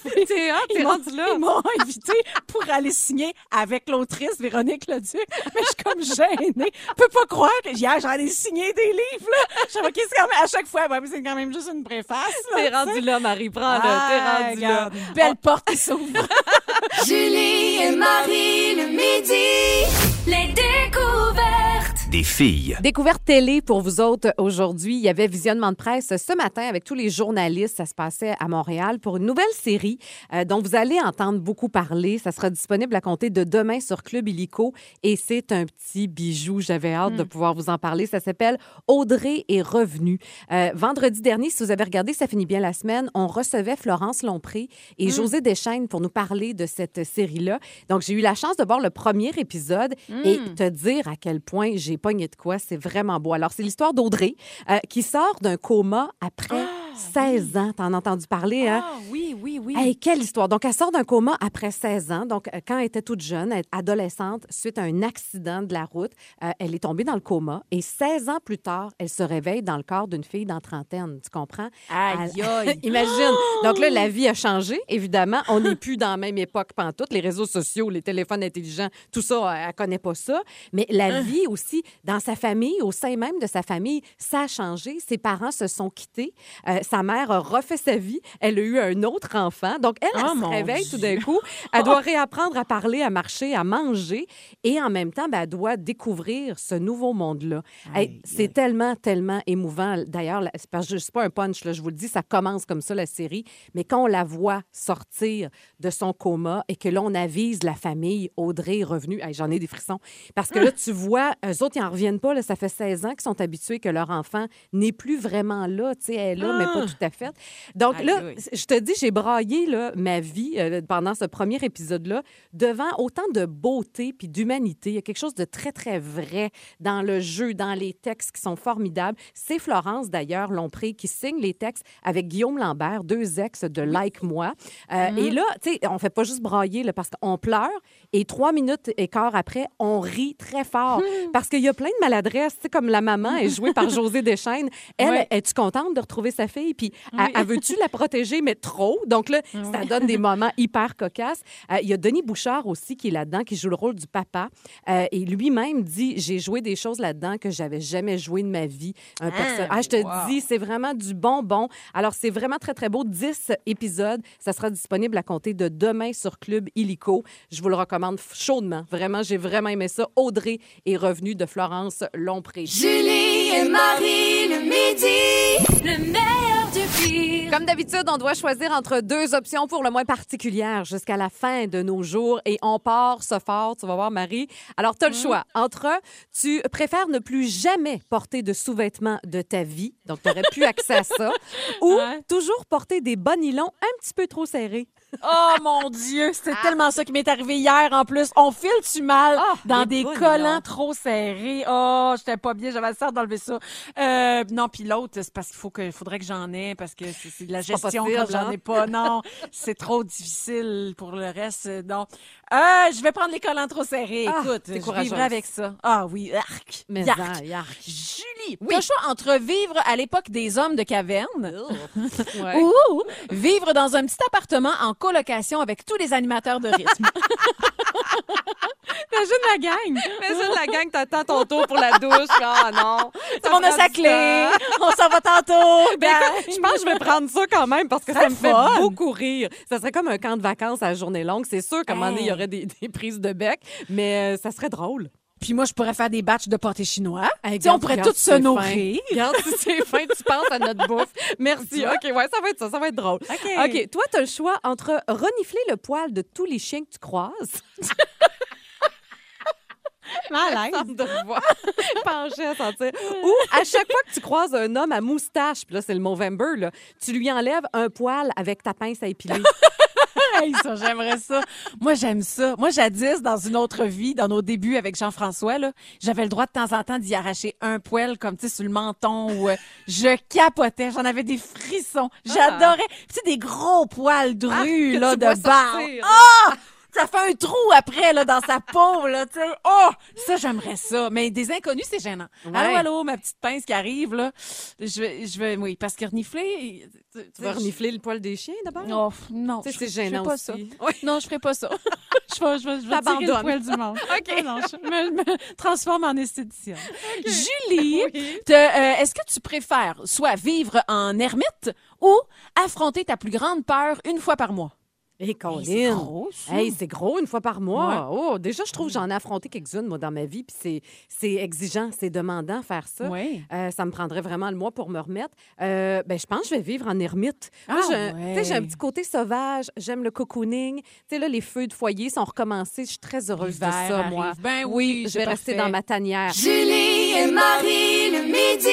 T'es rendu là. M'ont invité pour aller signer avec l'autrice Véronique Leduc. Mais je suis comme gênée. Je peux pas croire que hier, j'en ai signé des livres, là. Je suis OK, c'est quand même, à chaque fois, c'est quand même juste une préface. là, T'es sais. rendu là, Marie. Prends-le. Ah, T'es rendu là. Belle porte qui s'ouvre. Julie et Marie le midi. Les découvertes. Des filles. Découverte télé pour vous autres aujourd'hui. Il y avait visionnement de presse ce matin avec tous les journalistes. Ça se passait à Montréal pour une nouvelle série euh, dont vous allez entendre beaucoup parler. Ça sera disponible à compter de demain sur Club Illico et c'est un petit bijou. J'avais hâte de pouvoir vous en parler. Ça s'appelle Audrey est revenue. Euh, vendredi dernier, si vous avez regardé Ça finit bien la semaine, on recevait Florence Lompré et José Deschaines pour nous parler de cette série-là. Donc, j'ai eu la chance de voir le premier épisode et te dire à quel point j'ai C'est vraiment beau. Alors, c'est l'histoire d'Audrey euh, qui sort d'un coma après 16 ans. T'en as entendu parler, hein? Ah, oui, oui, oui. Hey, quelle histoire! Donc, elle sort d'un coma après 16 ans. Donc, euh, quand elle était toute jeune, adolescente, suite à un accident de la route, euh, elle est tombée dans le coma. Et 16 ans plus tard, elle se réveille dans le corps d'une fille dans trentaine. Tu comprends? Aïe, aïe. Imagine. Donc là, la vie a changé, évidemment. On n'est plus dans la même époque pantoute. Les réseaux sociaux, les téléphones intelligents, tout ça, elle ne connaît pas ça. Mais la vie aussi, dans sa famille, au sein même de sa famille, ça a changé. Ses parents se sont quittés. Euh, sa mère a refait sa vie. Elle a eu un autre enfant. Donc, elle, elle Oh, se réveille tout d'un coup. Elle doit réapprendre à parler, à marcher, à manger. Et en même temps, ben, elle doit découvrir ce nouveau monde-là. Hey, c'est tellement, tellement émouvant. D'ailleurs, parce que c'est pas un punch, là, je vous le dis, ça commence comme ça, la série. Mais quand on la voit sortir de son coma et que là, on avise la famille, Audrey est revenue. Hey, J'en ai des frissons. Parce que là, tu vois, eux autres, ils n'en reviennent pas. Là, ça fait 16 ans qu'ils sont habitués que leur enfant n'est plus vraiment là. Tu sais, elle est là, mais pas tout à fait. Donc là, je te dis, j'ai braillé là, ma vie euh, pendant ce premier épisode-là devant autant de beauté puis d'humanité. Il y a quelque chose de très, très vrai dans le jeu, dans les textes qui sont formidables. C'est Florence, d'ailleurs, Lompré, qui signe les textes avec Guillaume Lambert, deux ex de Like Moi. Euh, Et là, tu sais, on fait pas juste brailler là, parce qu'on pleure et trois minutes et quart après, on rit très fort parce qu'il y a plein de maladresses. Tu sais, comme la maman est jouée par José Deschaines. Elle, Ouais. es-tu contente de retrouver sa fille? Puis, elle- elle veux-tu la protéger, mais trop? Donc là, ça donne des moments hyper cocasses. Euh, Il y a Denis Bouchard aussi qui est là-dedans, qui joue le rôle du papa. Euh, et lui-même dit J'ai joué des choses là-dedans que j'avais jamais joué de ma vie. Un perso- Ah, je te dis, c'est vraiment du bonbon. Alors, c'est vraiment très, très beau. 10 épisodes. Ça sera disponible à compter de demain sur Club Illico. Je vous le recommande chaudement. Vraiment, j'ai vraiment aimé ça. Audrey est revenue de Florence Lompré. Julie et Marie le midi. Le meilleur. Comme d'habitude, on doit choisir entre deux options pour le moins particulières jusqu'à la fin de nos jours. Et on part ce fort, tu vas voir Marie. Alors tu as le choix. Entre tu préfères ne plus jamais porter de sous-vêtements de ta vie, donc tu aurais plus accès à ça ou toujours porter des bas nylons un petit peu trop serrés. Oh mon Dieu, c'est tellement ça qui m'est arrivé hier en plus. On file-tu mal Ah, dans des collants trop serrés? Oh, j'étais pas bien, j'avais le sort d'enlever ça. Euh, non, puis l'autre, c'est parce qu'il faut que, faudrait que j'en ai parce que c'est de la gestion possible, comme j'en hein? ai pas. Non, c'est trop difficile pour le reste. Non. Euh, je vais prendre les collants trop serrés. Ah, Écoute, je vivrai avec ça. Ah oui, arc. Mais yark. en, yark. Julie, t'as le choix entre vivre à l'époque des hommes de caverne Ouais. ou vivre dans un petit appartement en colocation avec tous les animateurs de rythme. Imagine la gang. Imagine la gang, t'attends ton tour pour la douche. Ah non. Tout le monde a sa clé. On s'en va tantôt. Ben, écoute, je pense que je vais prendre ça quand même parce que Ça ça me fait fun. beaucoup rire. Ça serait comme un camp de vacances à la journée longue. C'est sûr qu'à un moment donné, il y aurait des, des prises de bec, mais ça serait drôle. Puis moi, je pourrais faire des batchs de pâté chinois. Hey, Tu on pourrait tous se nourrir. fin. Regarde si c'est fin, tu penses à notre bouffe. Merci. OK, ouais, ça va être ça. Ça va être drôle. OK. Toi, tu as le choix entre renifler le poil de tous les chiens que tu croises. Malade. Sorte de voix penchée à sentir. Ou à chaque fois que tu croises un homme à moustache, puis là, c'est le Movember, là, tu lui enlèves un poil avec ta pince à épiler. Hey, ça, j'aimerais ça. Moi, j'aime ça. Moi, jadis, dans une autre vie, dans nos débuts avec Jean-François, là, j'avais le droit de temps en temps d'y arracher un poil, comme, tu sais, sur le menton, ou euh, je capotais. J'en avais des frissons. J'adorais. Puis, Tu sais, des gros poils drus, que là, de barbe. Ah! Ça fait un trou après, là, dans sa peau, là, tu sais. Oh! Ça, j'aimerais ça. Mais des inconnus, c'est gênant. Ouais. Allô, allô, ma petite pince qui arrive, là. Je vais, je vais, oui, parce que renifler... tu vas renifler le poil des chiens d'abord? Oh, non. Je- c'est je gênant pas aussi. ça. Oui. Non, je ferai pas ça. je vais, je vais, je vais tirer le poil du monde. OK. Non, non, je me, me transforme en esthéticienne. Julie, Oui. te- euh, est-ce que tu préfères soit vivre en ermite ou affronter ta plus grande peur une fois par mois? Et Colin. c'est. Hey, c'est gros une fois par mois. Ouais. Oh, déjà, je trouve que j'en ai affronté quelques-unes, moi, dans ma vie. Puis c'est- exigeant, c'est demandant faire ça. Ouais. Euh, ça me prendrait vraiment le mois pour me remettre. Euh, ben, je pense que je vais vivre en ermite. Ah, j'ai un- tu sais, j'ai un ouais. petit côté sauvage. J'aime le cocooning. Tu sais, là, les feux de foyer sont recommencés. Je suis très heureuse de ça, arrive. moi. Ben oui, je vais rester dans ma tanière. Julie et Marie le midi.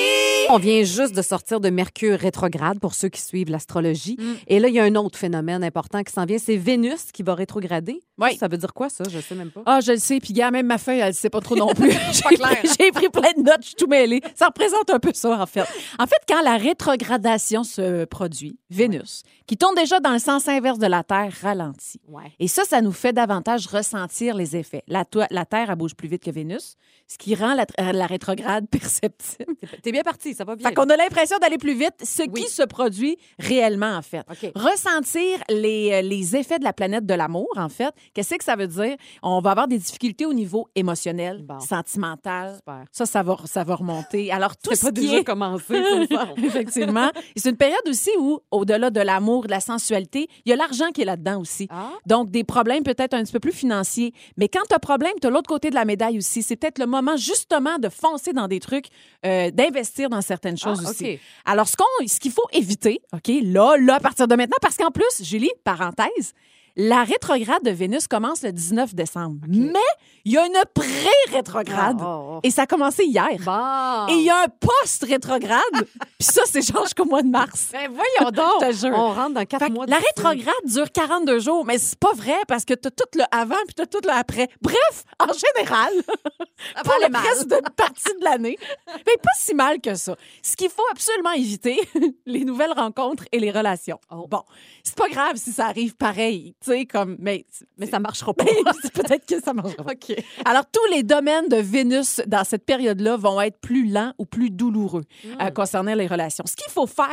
On vient juste de sortir de Mercure rétrograde pour ceux qui suivent l'astrologie. Mm. Et là, il y a un autre phénomène important qui s'en vient. C'est Vénus qui va rétrograder. Oui. Ça veut dire quoi, ça? Je sais même pas. Ah, je le sais. Puis, gars, même ma feuille, elle ne sait pas trop non plus. j'ai, pris, j'ai pris plein de notes, je suis tout mêlée. Ça représente un peu ça, en fait. En fait, quand la rétrogradation se produit, Vénus, qui tourne déjà dans le sens inverse de la Terre, ralentit. Ouais. Et ça, ça nous fait davantage ressentir les effets. La, Terre, elle bouge plus vite que Vénus, ce qui rend la, euh, la rétrograde perceptible. T'es bien parti, ça va bien. Fait qu'on a l'impression d'aller plus vite, ce Oui. qui se produit réellement, en fait. OK. Ressentir les, euh, les effets de la planète de l'amour, en fait, qu'est-ce que ça veut dire? On va avoir des difficultés au niveau émotionnel, Bon. sentimental. Super. Ça, ça va, ça va remonter. Alors, tout C'est ce pas qui déjà est... commencé. Effectivement. C'est une période aussi où, au-delà de l'amour, de la sensualité, il y a l'argent qui est là-dedans aussi. Ah. Donc, des problèmes peut-être un petit peu plus financiers. Mais quand tu as problème, tu as l'autre côté de la médaille aussi. C'est peut-être le moment justement de foncer dans des trucs, euh, d'investir dans certaines choses Ah, aussi. OK. Alors, ce qu'il faut éviter, OK, là, là, à partir de maintenant, parce qu'en plus, Julie, parenthèse, guys la rétrograde de Vénus commence le 19 décembre. Mais il y a une pré-rétrograde. Ah, oh, oh. Et ça a commencé hier. Bon. Et il y a un post-rétrograde. Puis ça, c'est genre jusqu'au mois de mars. Ben voyons donc. Je te jure. On rentre dans quatre Fait mois. la rétrograde dure 42 jours, mais c'est pas vrai parce que tu as tout le avant puis tu as tout le après. Bref, en général, pour aller le mal. reste d'une partie de l'année, mais pas si mal que ça. Ce qu'il faut absolument éviter, les nouvelles rencontres et les relations. Oh. Bon, c'est pas grave si ça arrive pareil, tu sais, comme, mais, Mais ça marchera pas. peut-être que ça marchera. pas. OK. Alors, tous les domaines de Vénus dans cette période-là vont être plus lents ou plus douloureux euh, concernant les relations. Ce qu'il faut faire,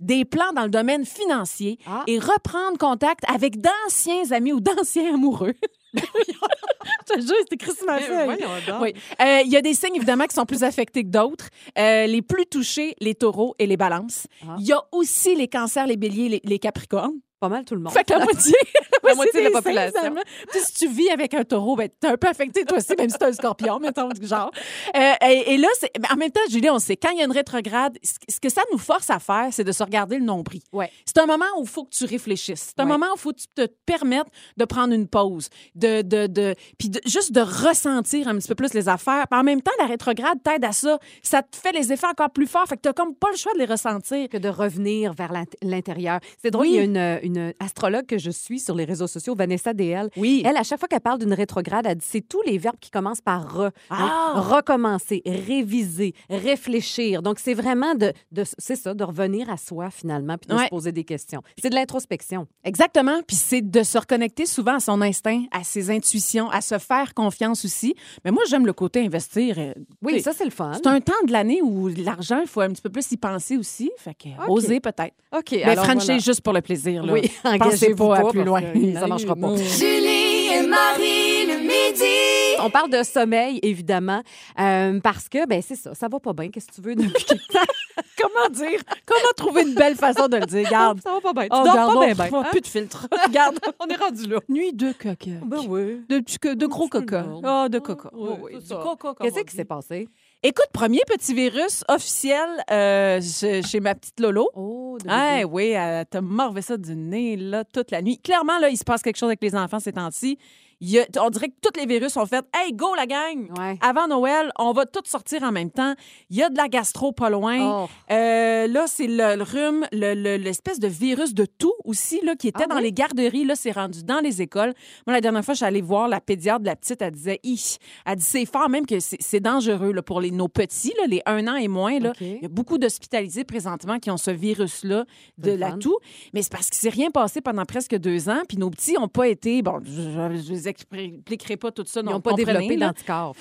des plans dans le domaine financier Ah. et reprendre contact avec d'anciens amis ou d'anciens amoureux. Je te jure, c'est voyons donc. Oui. Euh, Il y a des signes, évidemment, qui sont plus affectés que d'autres. Euh, les plus touchés, les taureaux et les balances. Ah. Il y a aussi les cancers, les béliers, les, les capricornes. Pas mal tout le monde. Fait que la moitié, La moitié de la population. Puis si tu vis avec un taureau, ben, t'es un peu affecté toi aussi, même si t'es un scorpion, mettons, du genre. Euh, et, et là, en même temps, Julie, on sait, quand il y a une rétrograde, ce que ça nous force à faire, c'est de se regarder le nombril. Ouais. C'est un moment où il faut que tu réfléchisses. C'est un Ouais. moment où il faut que tu te permettes de prendre une pause, de, de, de, puis de- juste de ressentir un petit peu plus les affaires. Puis en même temps, la rétrograde t'aide à ça. Ça te fait les effets encore plus forts. Fait que t'as comme pas le choix de les ressentir. que de revenir vers l'int- l'intérieur. C'est drôle, Oui. il y a une, une astrologue que je suis sur les réseaux sociaux, Vanessa DL. Oui. Elle, à chaque fois qu'elle parle d'une rétrograde, elle dit c'est tous les verbes qui commencent par re. Donc, Ah! recommencer, réviser, réfléchir. Donc, c'est vraiment de, de c'est ça, de revenir à soi finalement, puis de Ouais. se poser des questions. C'est de l'introspection. Exactement. Puis c'est de se reconnecter souvent à son instinct, à ses intuitions, à se faire confiance aussi. Mais moi, j'aime le côté investir. euh, Oui, ça, c'est le fun. C'est un temps de l'année où l'argent, il faut un petit peu plus y penser aussi. Fait que, oser peut-être. OK. Mais alors, voilà. juste pour le plaisir. Là. Oui, Pensez engagez-vous pas à plus loin. que ça marchera pas. Non. Julie et Marie le midi. On parle de sommeil, évidemment, euh, parce que, ben c'est ça, ça va pas bien. Qu'est-ce que tu veux depuis quelque temps? Comment dire? Comment trouver une belle façon de le dire? Garde. Ça va pas bien. Tu Oh, dors garde, pas on- bien, hein? Plus de filtre. Regarde. On est rendu là. Nuit de coca. Ben oui. De, petits co- de gros coca. Ah, de coca. Oui, Oui, oui, Qu'est-ce qui s'est passé? Écoute, premier petit virus officiel euh, chez chez ma petite Lolo. Oh, de Ah oui, elle t'a morvé ça du nez là, toute la nuit. Clairement, là, il se passe quelque chose avec les enfants ces temps-ci. Il y a- on dirait que tous les virus sont faits. Hey, go la gang! Ouais. Avant Noël, on va tous sortir en même temps. Il y a de la gastro pas loin. Oh. Euh, là, c'est le, le rhume, le- le- l'espèce de virus de tout aussi, là, qui était Ah dans oui? les garderies. Là, c'est rendu dans les écoles. Moi, la dernière fois, je suis allée voir la pédiatre de la petite. Elle disait, Hi! elle dit, c'est fort même que c'est dangereux là, pour les, nos petits, là, les un an et moins. Là. Il y a beaucoup d'hospitalisés présentement qui ont ce virus-là de la fun. toux. Mais c'est parce qu'il s'est rien passé pendant presque deux ans. Puis nos petits n'ont pas été, bon, je expliquerai pas tout ça. Ils non, n'ont pas développé finalement.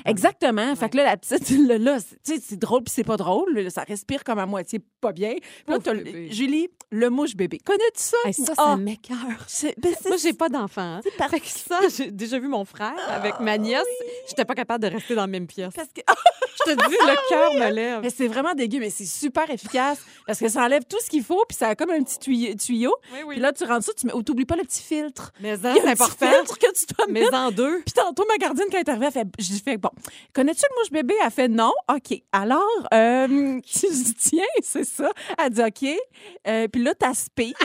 Exactement. Fait que là, la petite, là, là, c'est- drôle puis c'est pas drôle. Là, Ça respire comme à moitié pas bien. Là. Julie, le mouche bébé. Connais-tu ça? Hey, ça, Ah, ça m'écœure. c'est- ben, Moi, j'ai pas d'enfant. hein. Fait que ça, j'ai déjà vu mon frère avec ma nièce. J'étais pas capable de rester dans la même pièce. Parce que Je te dis, le cœur me lève. Mais c'est vraiment dégueu, mais c'est super efficace parce que ça enlève tout ce qu'il faut, puis ça a comme un petit tuyau. Puis là, tu rentres ça, tu mets... oh, t'oublies pas le petit filtre. Mais hein, c'est petit important. filtre que tu dois Mais mettre. en deux. Puis tantôt, ma gardienne, quand elle est arrivée, elle fait, j'ai fait, bon, connais-tu le mouche bébé? Elle fait, non. OK. Alors, euh, tu dis, tiens, c'est ça. Elle dit, OK. Euh, puis là, t'aspires.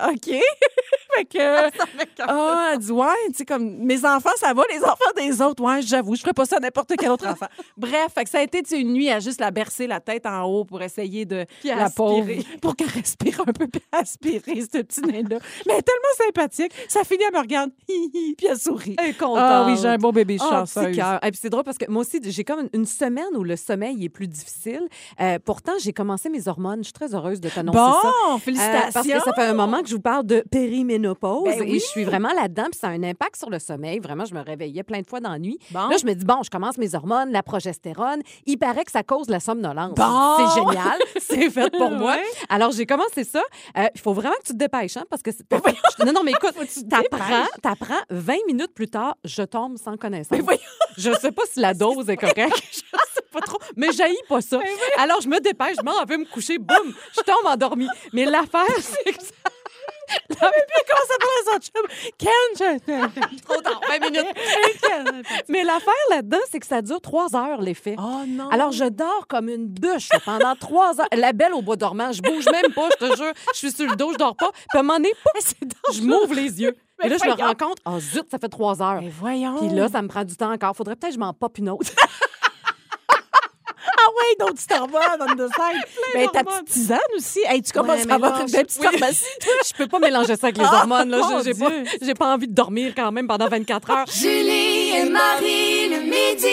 OK. fait que. Ah, elle dit, ouais, tu sais, comme, mes enfants, ça va, les enfants des autres, ouais, j'avoue, je ferais pas ça à n'importe quel autre enfant. Bref, fait que ça a été, une nuit à juste la bercer la tête en haut pour essayer de. Puis la pauvre. aspirer. Pour qu'elle respire un peu, puis aspirer, ce petit nain-là. Mais elle est tellement sympathique. Ça finit, elle me regarde, hi, hi, puis elle sourit. Elle est contente. Ah oui, j'ai un beau bébé, Ah, chanceuse. cœur. Et puis c'est drôle parce que moi aussi, j'ai comme une- semaine où le sommeil est plus difficile. Euh, pourtant, j'ai commencé mes hormones. Je suis très heureuse de t'annoncer Bon, ça. Euh, félicitations. parce que ça fait un moment que je vous parle de périménopause Ben oui. et je suis vraiment là-dedans. Puis ça a un impact sur le sommeil. Vraiment, je me réveillais plein de fois dans la nuit. Bon. Là, je me dis, bon, je commence mes hormones, la progestérone. Il paraît que ça cause la somnolence. Bon. C'est génial. C'est fait pour moi. Ouais. Alors, j'ai commencé ça. Euh, Il faut vraiment que tu te dépêches, hein, parce que... c'est- non, non, mais écoute, t'apprends, t'apprends 20 minutes plus tard, je tombe sans connaissance. Je sais pas si la dose est correcte. Je sais pas trop. Mais j'haïs pas ça. Alors, je me dépêche, je m'en vais me coucher, boum, je tombe endormie. Mais l'affaire, c'est que ça... Comment ça s'appelle son chum? Ken, je... Trop tard, 20 minutes. Mais l'affaire là-dedans, c'est que ça dure trois heures, l'effet. Oh non. Alors, je dors comme une bûche là, pendant trois heures. La belle au bois dormant, je bouge même pas, je te jure. Je suis sur le dos, je dors pas. Puis à un moment donné, je m'ouvre les yeux. Mais Et là, je me rends compte, oh zut, ça fait trois heures. Mais voyons. Puis là, ça me prend du temps encore. Faudrait peut-être que je m'en pop une autre. Ah ouais, d'autres petites hormones on the side. Mais ta petite tisane aussi. Hey, tu commences Ouais, à avoir une belle petite oui. pharmacie. je peux pas mélanger ça avec les Ah, hormones. Là. pas, j'ai pas envie de dormir quand même pendant 24 heures. Julie et Marie le midi.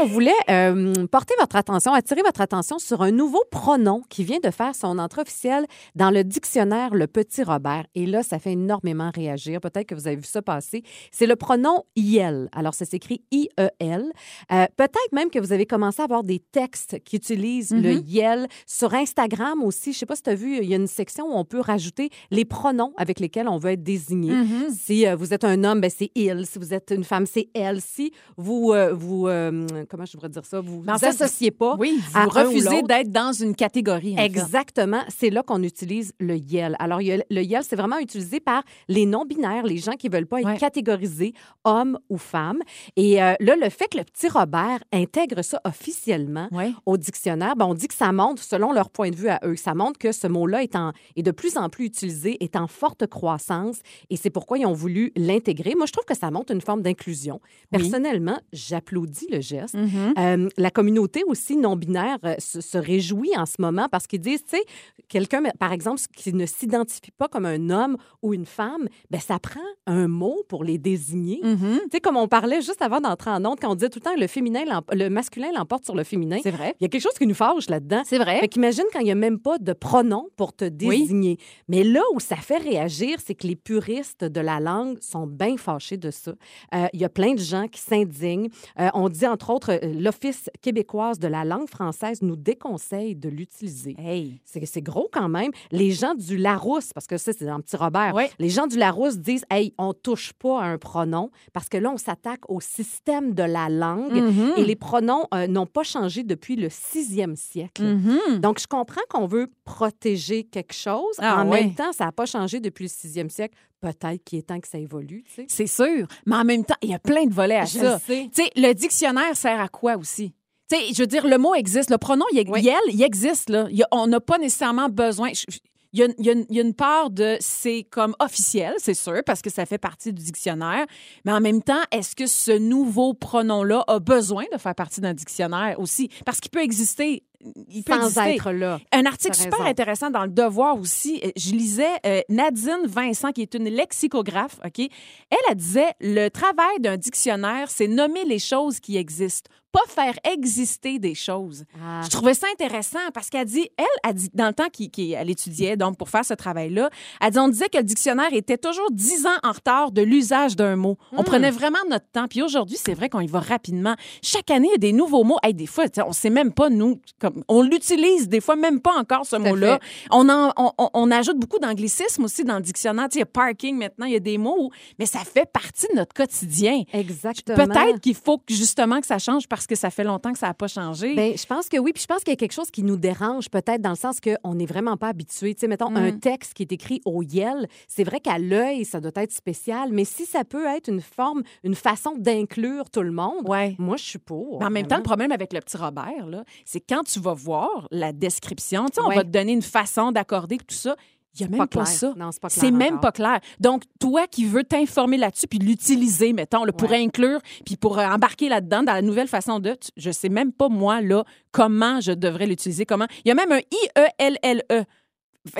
On voulait euh, porter votre attention, attirer votre attention sur un nouveau pronom qui vient de faire son entrée officielle dans le dictionnaire Le Petit Robert. Et là, ça fait énormément réagir. Peut-être que vous avez vu ça passer. C'est le pronom IEL. Alors, ça s'écrit I-E-L. Euh, Peut-être même que vous avez commencé à avoir des textes qui utilisent le IEL. Sur Instagram aussi, je sais pas si tu as vu, il y a une section où on peut rajouter les pronoms avec lesquels on veut être désigné. Si euh, vous êtes un homme, ben, c'est il. Si vous êtes une femme, c'est elle. Si vous, euh, vous euh, comment je devrais dire ça, vous en vous associez pas Oui, à vous refusez d'être dans une catégorie. en. Exactement, c'est là qu'on utilise le YEL. Alors, le YEL, c'est vraiment utilisé par les non-binaires, les gens qui veulent pas être Ouais. catégorisés homme ou femme. Et là, le fait que le petit Robert intègre ça officiellement Ouais. Au dictionnaire, ben, on dit que ça montre, selon leur point de vue à eux, ça montre que ce mot-là est, en- est de plus en plus utilisé, est en forte croissance, et c'est pourquoi ils ont voulu l'intégrer. Moi, je trouve que ça montre une forme d'inclusion. Oui. Personnellement, j'applaudis le geste. Mhm. Euh, la communauté aussi non-binaire euh, se, se réjouit en ce moment parce qu'ils disent, tu sais, quelqu'un, par exemple, qui ne s'identifie pas comme un homme ou une femme, ben ça prend un mot pour les désigner. Mhm. Tu sais, comme on parlait juste avant d'entrer en onde, quand on disait tout le temps le féminin, le masculin l'emporte sur le féminin. C'est vrai. Il y a quelque chose qui nous fâche là-dedans. C'est vrai. Fait qu'imagine quand il n'y a même pas de pronom pour te désigner. Mais là où ça fait réagir, c'est que les puristes de la langue sont bien fâchés de ça. Euh, Il y a plein de gens qui s'indignent. Euh, on dit, entre autres, euh, l'Office québécoise de la langue française nous déconseille de l'utiliser. Hey. C'est gros quand même. Les gens du Larousse, parce que ça, c'est dans le petit Robert, les gens du Larousse disent Hey, on touche pas à un pronom parce que là, on s'attaque au système de la langue Mhm. et les pronoms euh, n'ont pas changé depuis le sixième siècle. Mhm. Donc, je comprends qu'on veut protéger quelque chose. Ah, en ouais. même temps, ça n'a pas changé depuis le sixième siècle. Peut-être qu'il est temps que ça évolue. tu sais. C'est sûr. Mais en même temps, il y a plein de volets à Je ça. le sais. Tu sais, le dictionnaire sert à quoi aussi? Je veux dire, le mot existe, le pronom, il, Oui. il existe. Là. Il on n'a pas nécessairement besoin. je- Il y, a, il y a une- il y a une part de c'est comme officiel, c'est sûr, parce que ça fait partie du dictionnaire. Mais en même temps, est-ce que ce nouveau pronom-là a besoin de faire partie d'un dictionnaire aussi? Parce qu'il peut exister. Il peut Sans exister. être là. Un article super raison. intéressant dans le Devoir aussi. Euh, Je lisais euh, Nadine Vincent, qui est une lexicographe. Ok, elle, elle disait le travail d'un dictionnaire, c'est nommer les choses qui existent, pas faire exister des choses. Ah. Je trouvais ça intéressant parce qu'elle dit, elle, a dit dans le temps qu'elle elle étudiait, donc pour faire ce travail-là, elle dit, on disait que le dictionnaire était toujours dix ans en retard de l'usage d'un mot. Hmm. On prenait vraiment notre temps. Puis aujourd'hui, c'est vrai qu'on y va rapidement. Chaque année, il y a des nouveaux mots. Hey, des fois, on sait même pas, nous, comme, on l'utilise des fois même pas encore, ce mot-là. On, en- on, on- ajoute beaucoup d'anglicismes aussi dans le dictionnaire. Tu sais, il y a parking maintenant, il y a des mots, où- mais ça fait partie de notre quotidien. Exactement. Peut-être qu'il faut que, justement que ça change parce parce que ça fait longtemps que ça n'a pas changé. Ben, je pense que oui. Puis je pense qu'il y a quelque chose qui nous dérange peut-être dans le sens qu'on n'est vraiment pas habitué. Tu sais, mettons, un Mm. texte qui est écrit au Yel, c'est vrai qu'à l'œil, ça doit être spécial, mais si ça peut être une forme, une façon d'inclure tout le monde, Ouais. moi, je suis pour. Mais en même temps, le problème avec le petit Robert, là, c'est quand tu vas voir la description, tu sais, on Ouais. va te donner une façon d'accorder tout ça. Il n'y a même Pas pas, ça. C'est même pas clair. Donc, toi qui veux t'informer là-dessus puis l'utiliser, mettons, là, pour Ouais. inclure puis pour euh, embarquer là-dedans dans la nouvelle façon de, tu- je sais même pas, moi, là, comment je devrais l'utiliser, comment. Il y a même un I-E-L-L-E. Fait que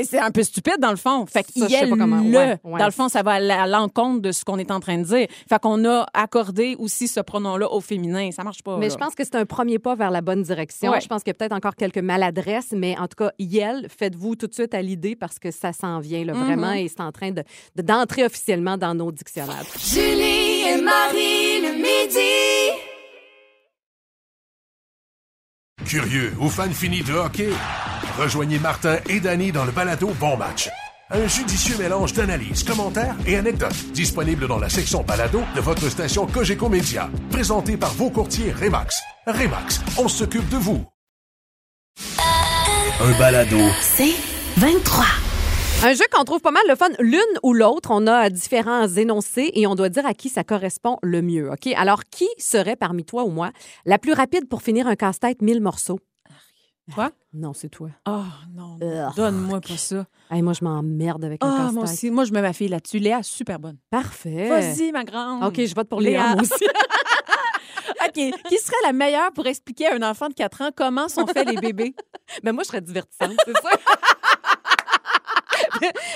C'est un peu stupide, dans le fond. Fait Ça, je sais qu'il pas comment- le. ouais, ouais. Dans le fond, ça va à l'encontre de ce qu'on est en train de dire. Fait qu'on a accordé aussi ce pronom-là au féminin. Ça marche pas. Mais là. je pense que c'est un premier pas vers la bonne direction. Ouais. Je pense qu'il y a peut-être encore quelques maladresses, mais en tout cas, Yel, faites-vous tout de suite à l'idée parce que ça s'en vient là, vraiment et c'est en train de- de- d'entrer officiellement dans nos dictionnaires. Julie et Marie le midi. Curieux ou fan fini de hockey? Rejoignez Martin et Danny dans le balado Bon Match. Un judicieux mélange d'analyses, commentaires et anecdotes disponible dans la section balado de votre station Cogeco Média. Présenté par vos courtiers Remax. Remax, on s'occupe de vous. Un balado. C'est 23. Un jeu qu'on trouve pas mal le fun, l'une ou l'autre. On a différents énoncés et on doit dire à qui ça correspond le mieux. OK? Alors, qui serait parmi toi ou moi la plus rapide pour finir un casse-tête 1000 morceaux? Quoi? Non, c'est toi. Oh non, donne-moi pas ça. Hey, moi, je m'emmerde avec un Ah, casse-tête. moi aussi. Moi, je mets ma fille là-dessus. Léa, super bonne. Parfait. Vas-y, ma grande. OK, je vote pour Léa, Léa. moi aussi. OK. Qui serait la meilleure pour expliquer à un enfant de 4 ans comment sont faits les bébés? Mais moi, je serais divertissante, c'est ça.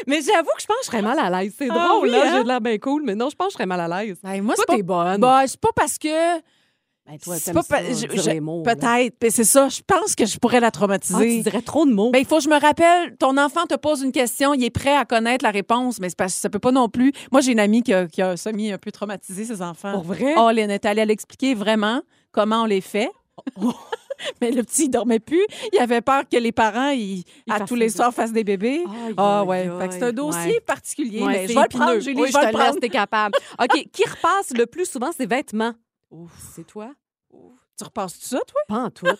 mais j'avoue que je pense que je serais mal à l'aise. C'est Ah drôle, oui, là. hein? J'ai de l'air bien cool, mais non, je pense que je serais mal à l'aise. Ben, moi, Toi, c'est pas... t'es bonne. Bah, c'est pas parce que... Ben, toi, c'est t'aimes pas pa- ça, je- dire je- les mots, là. Peut-être. Mais c'est ça. Je pense que je pourrais la Ah, tu traumatiser. dirais trop de mots. Ben, il faut que je me rappelle, ton enfant te pose une question, il est prêt à connaître la réponse, mais parce que ça peut pas non plus. Moi, j'ai une amie qui a, qui a un peu traumatisé ses enfants. Pour vrai? Oh, elle est allée l'expliquer vraiment comment on les fait. mais le petit, il dormait plus. Il avait peur que les parents, ils, à tous les des- soirs, fassent des bébés. Ah aïe, ouais. C'est un dossier Ouais. particulier, Ouais, mais je vais le prendre. Julie, Oui, je te le prendre. laisse, t'es capable. OK, qui repasse le plus souvent ses vêtements? C'est toi? Tu repasses tout ça, toi? Pas en tout.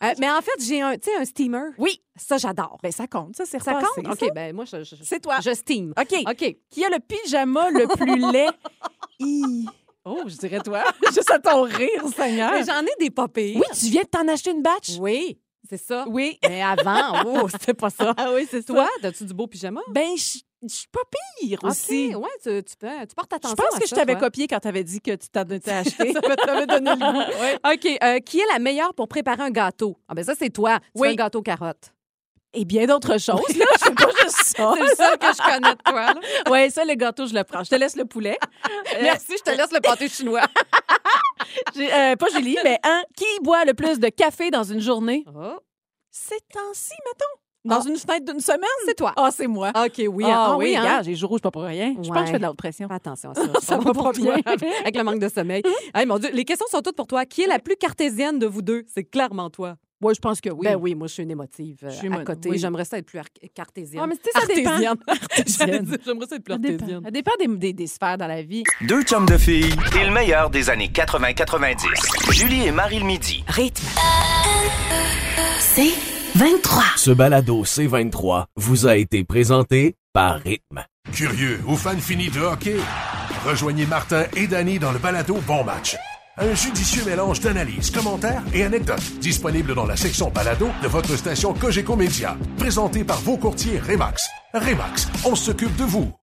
Euh, mais en fait, j'ai un, un steamer. Oui. Ça, j'adore. Ben, ça compte, ça, c'est Ça repassé, compte? ça? OK, ben moi, je, je- C'est toi. je steam. OK. OK. Qui a le pyjama le plus laid? Oh, je dirais toi. Juste à ton rire, Seigneur. Mais j'en ai des pas pires. Oui, tu viens de t'en acheter une batch? Oui, c'est ça. Oui. Mais avant, oh, c'était pas ça. Ah oui, c'est Toi, as-tu du beau pyjama? Ben, je je suis pas pire aussi. OK, ouais, tu, tu, peux- tu portes Je attention pense à que je ça, t'avais toi. copié quand t'avais dit que tu t'en étais acheté. Ça m'avait donné le goût. OK, euh, qui est la meilleure pour préparer un gâteau? Ah ben ça, c'est toi. Tu Oui. fais un gâteau carotte. Et bien d'autres choses. Là, je fais pas juste ça. C'est le seul que je connais de toi. là. Oui, ça, le gâteau, je le prends. Je te laisse le poulet. Euh, Merci, je te laisse le pâté chinois. j'ai- euh, pas Julie, mais un. Qui boit le plus de café dans une journée? Oh, C'est temps-ci, mettons. Dans une fenêtre d'une semaine? c'est toi. Ah, c'est moi. OK, oui. Ah, ah, oui, hein? regarde, j'ai les joues rouges pas pour rien. Je pense que je fais de la haute pression. Fais attention à ça. Ça va pour pas toi, bien. Avec le manque de sommeil. Hey, mon Dieu, les questions sont toutes pour toi. Qui est la plus cartésienne de vous deux? C'est clairement toi. Oui, je pense que oui. Ben oui, moi, je suis une émotive euh, Je suis à côté. oui. J'aimerais ça être plus ar- cartésienne. Ah, mais ça dépend. Artésienne. J'aimerais ça être plus Ça dépend. artésienne. Ça dépend des, des- des sphères dans la vie. Deux chums de filles et le meilleur des années 80-90. Julie et Marie le midi. Rythme. C'est 23. Ce balado C23 vous a été présenté par Rythme. Curieux ou fan fini de hockey? Rejoignez Martin et Danny dans le balado Bon Match. Un judicieux mélange d'analyses, commentaires et anecdotes disponible dans la section balado de votre station Cogeco Média. Présenté par vos courtiers Remax. Remax, on s'occupe de vous.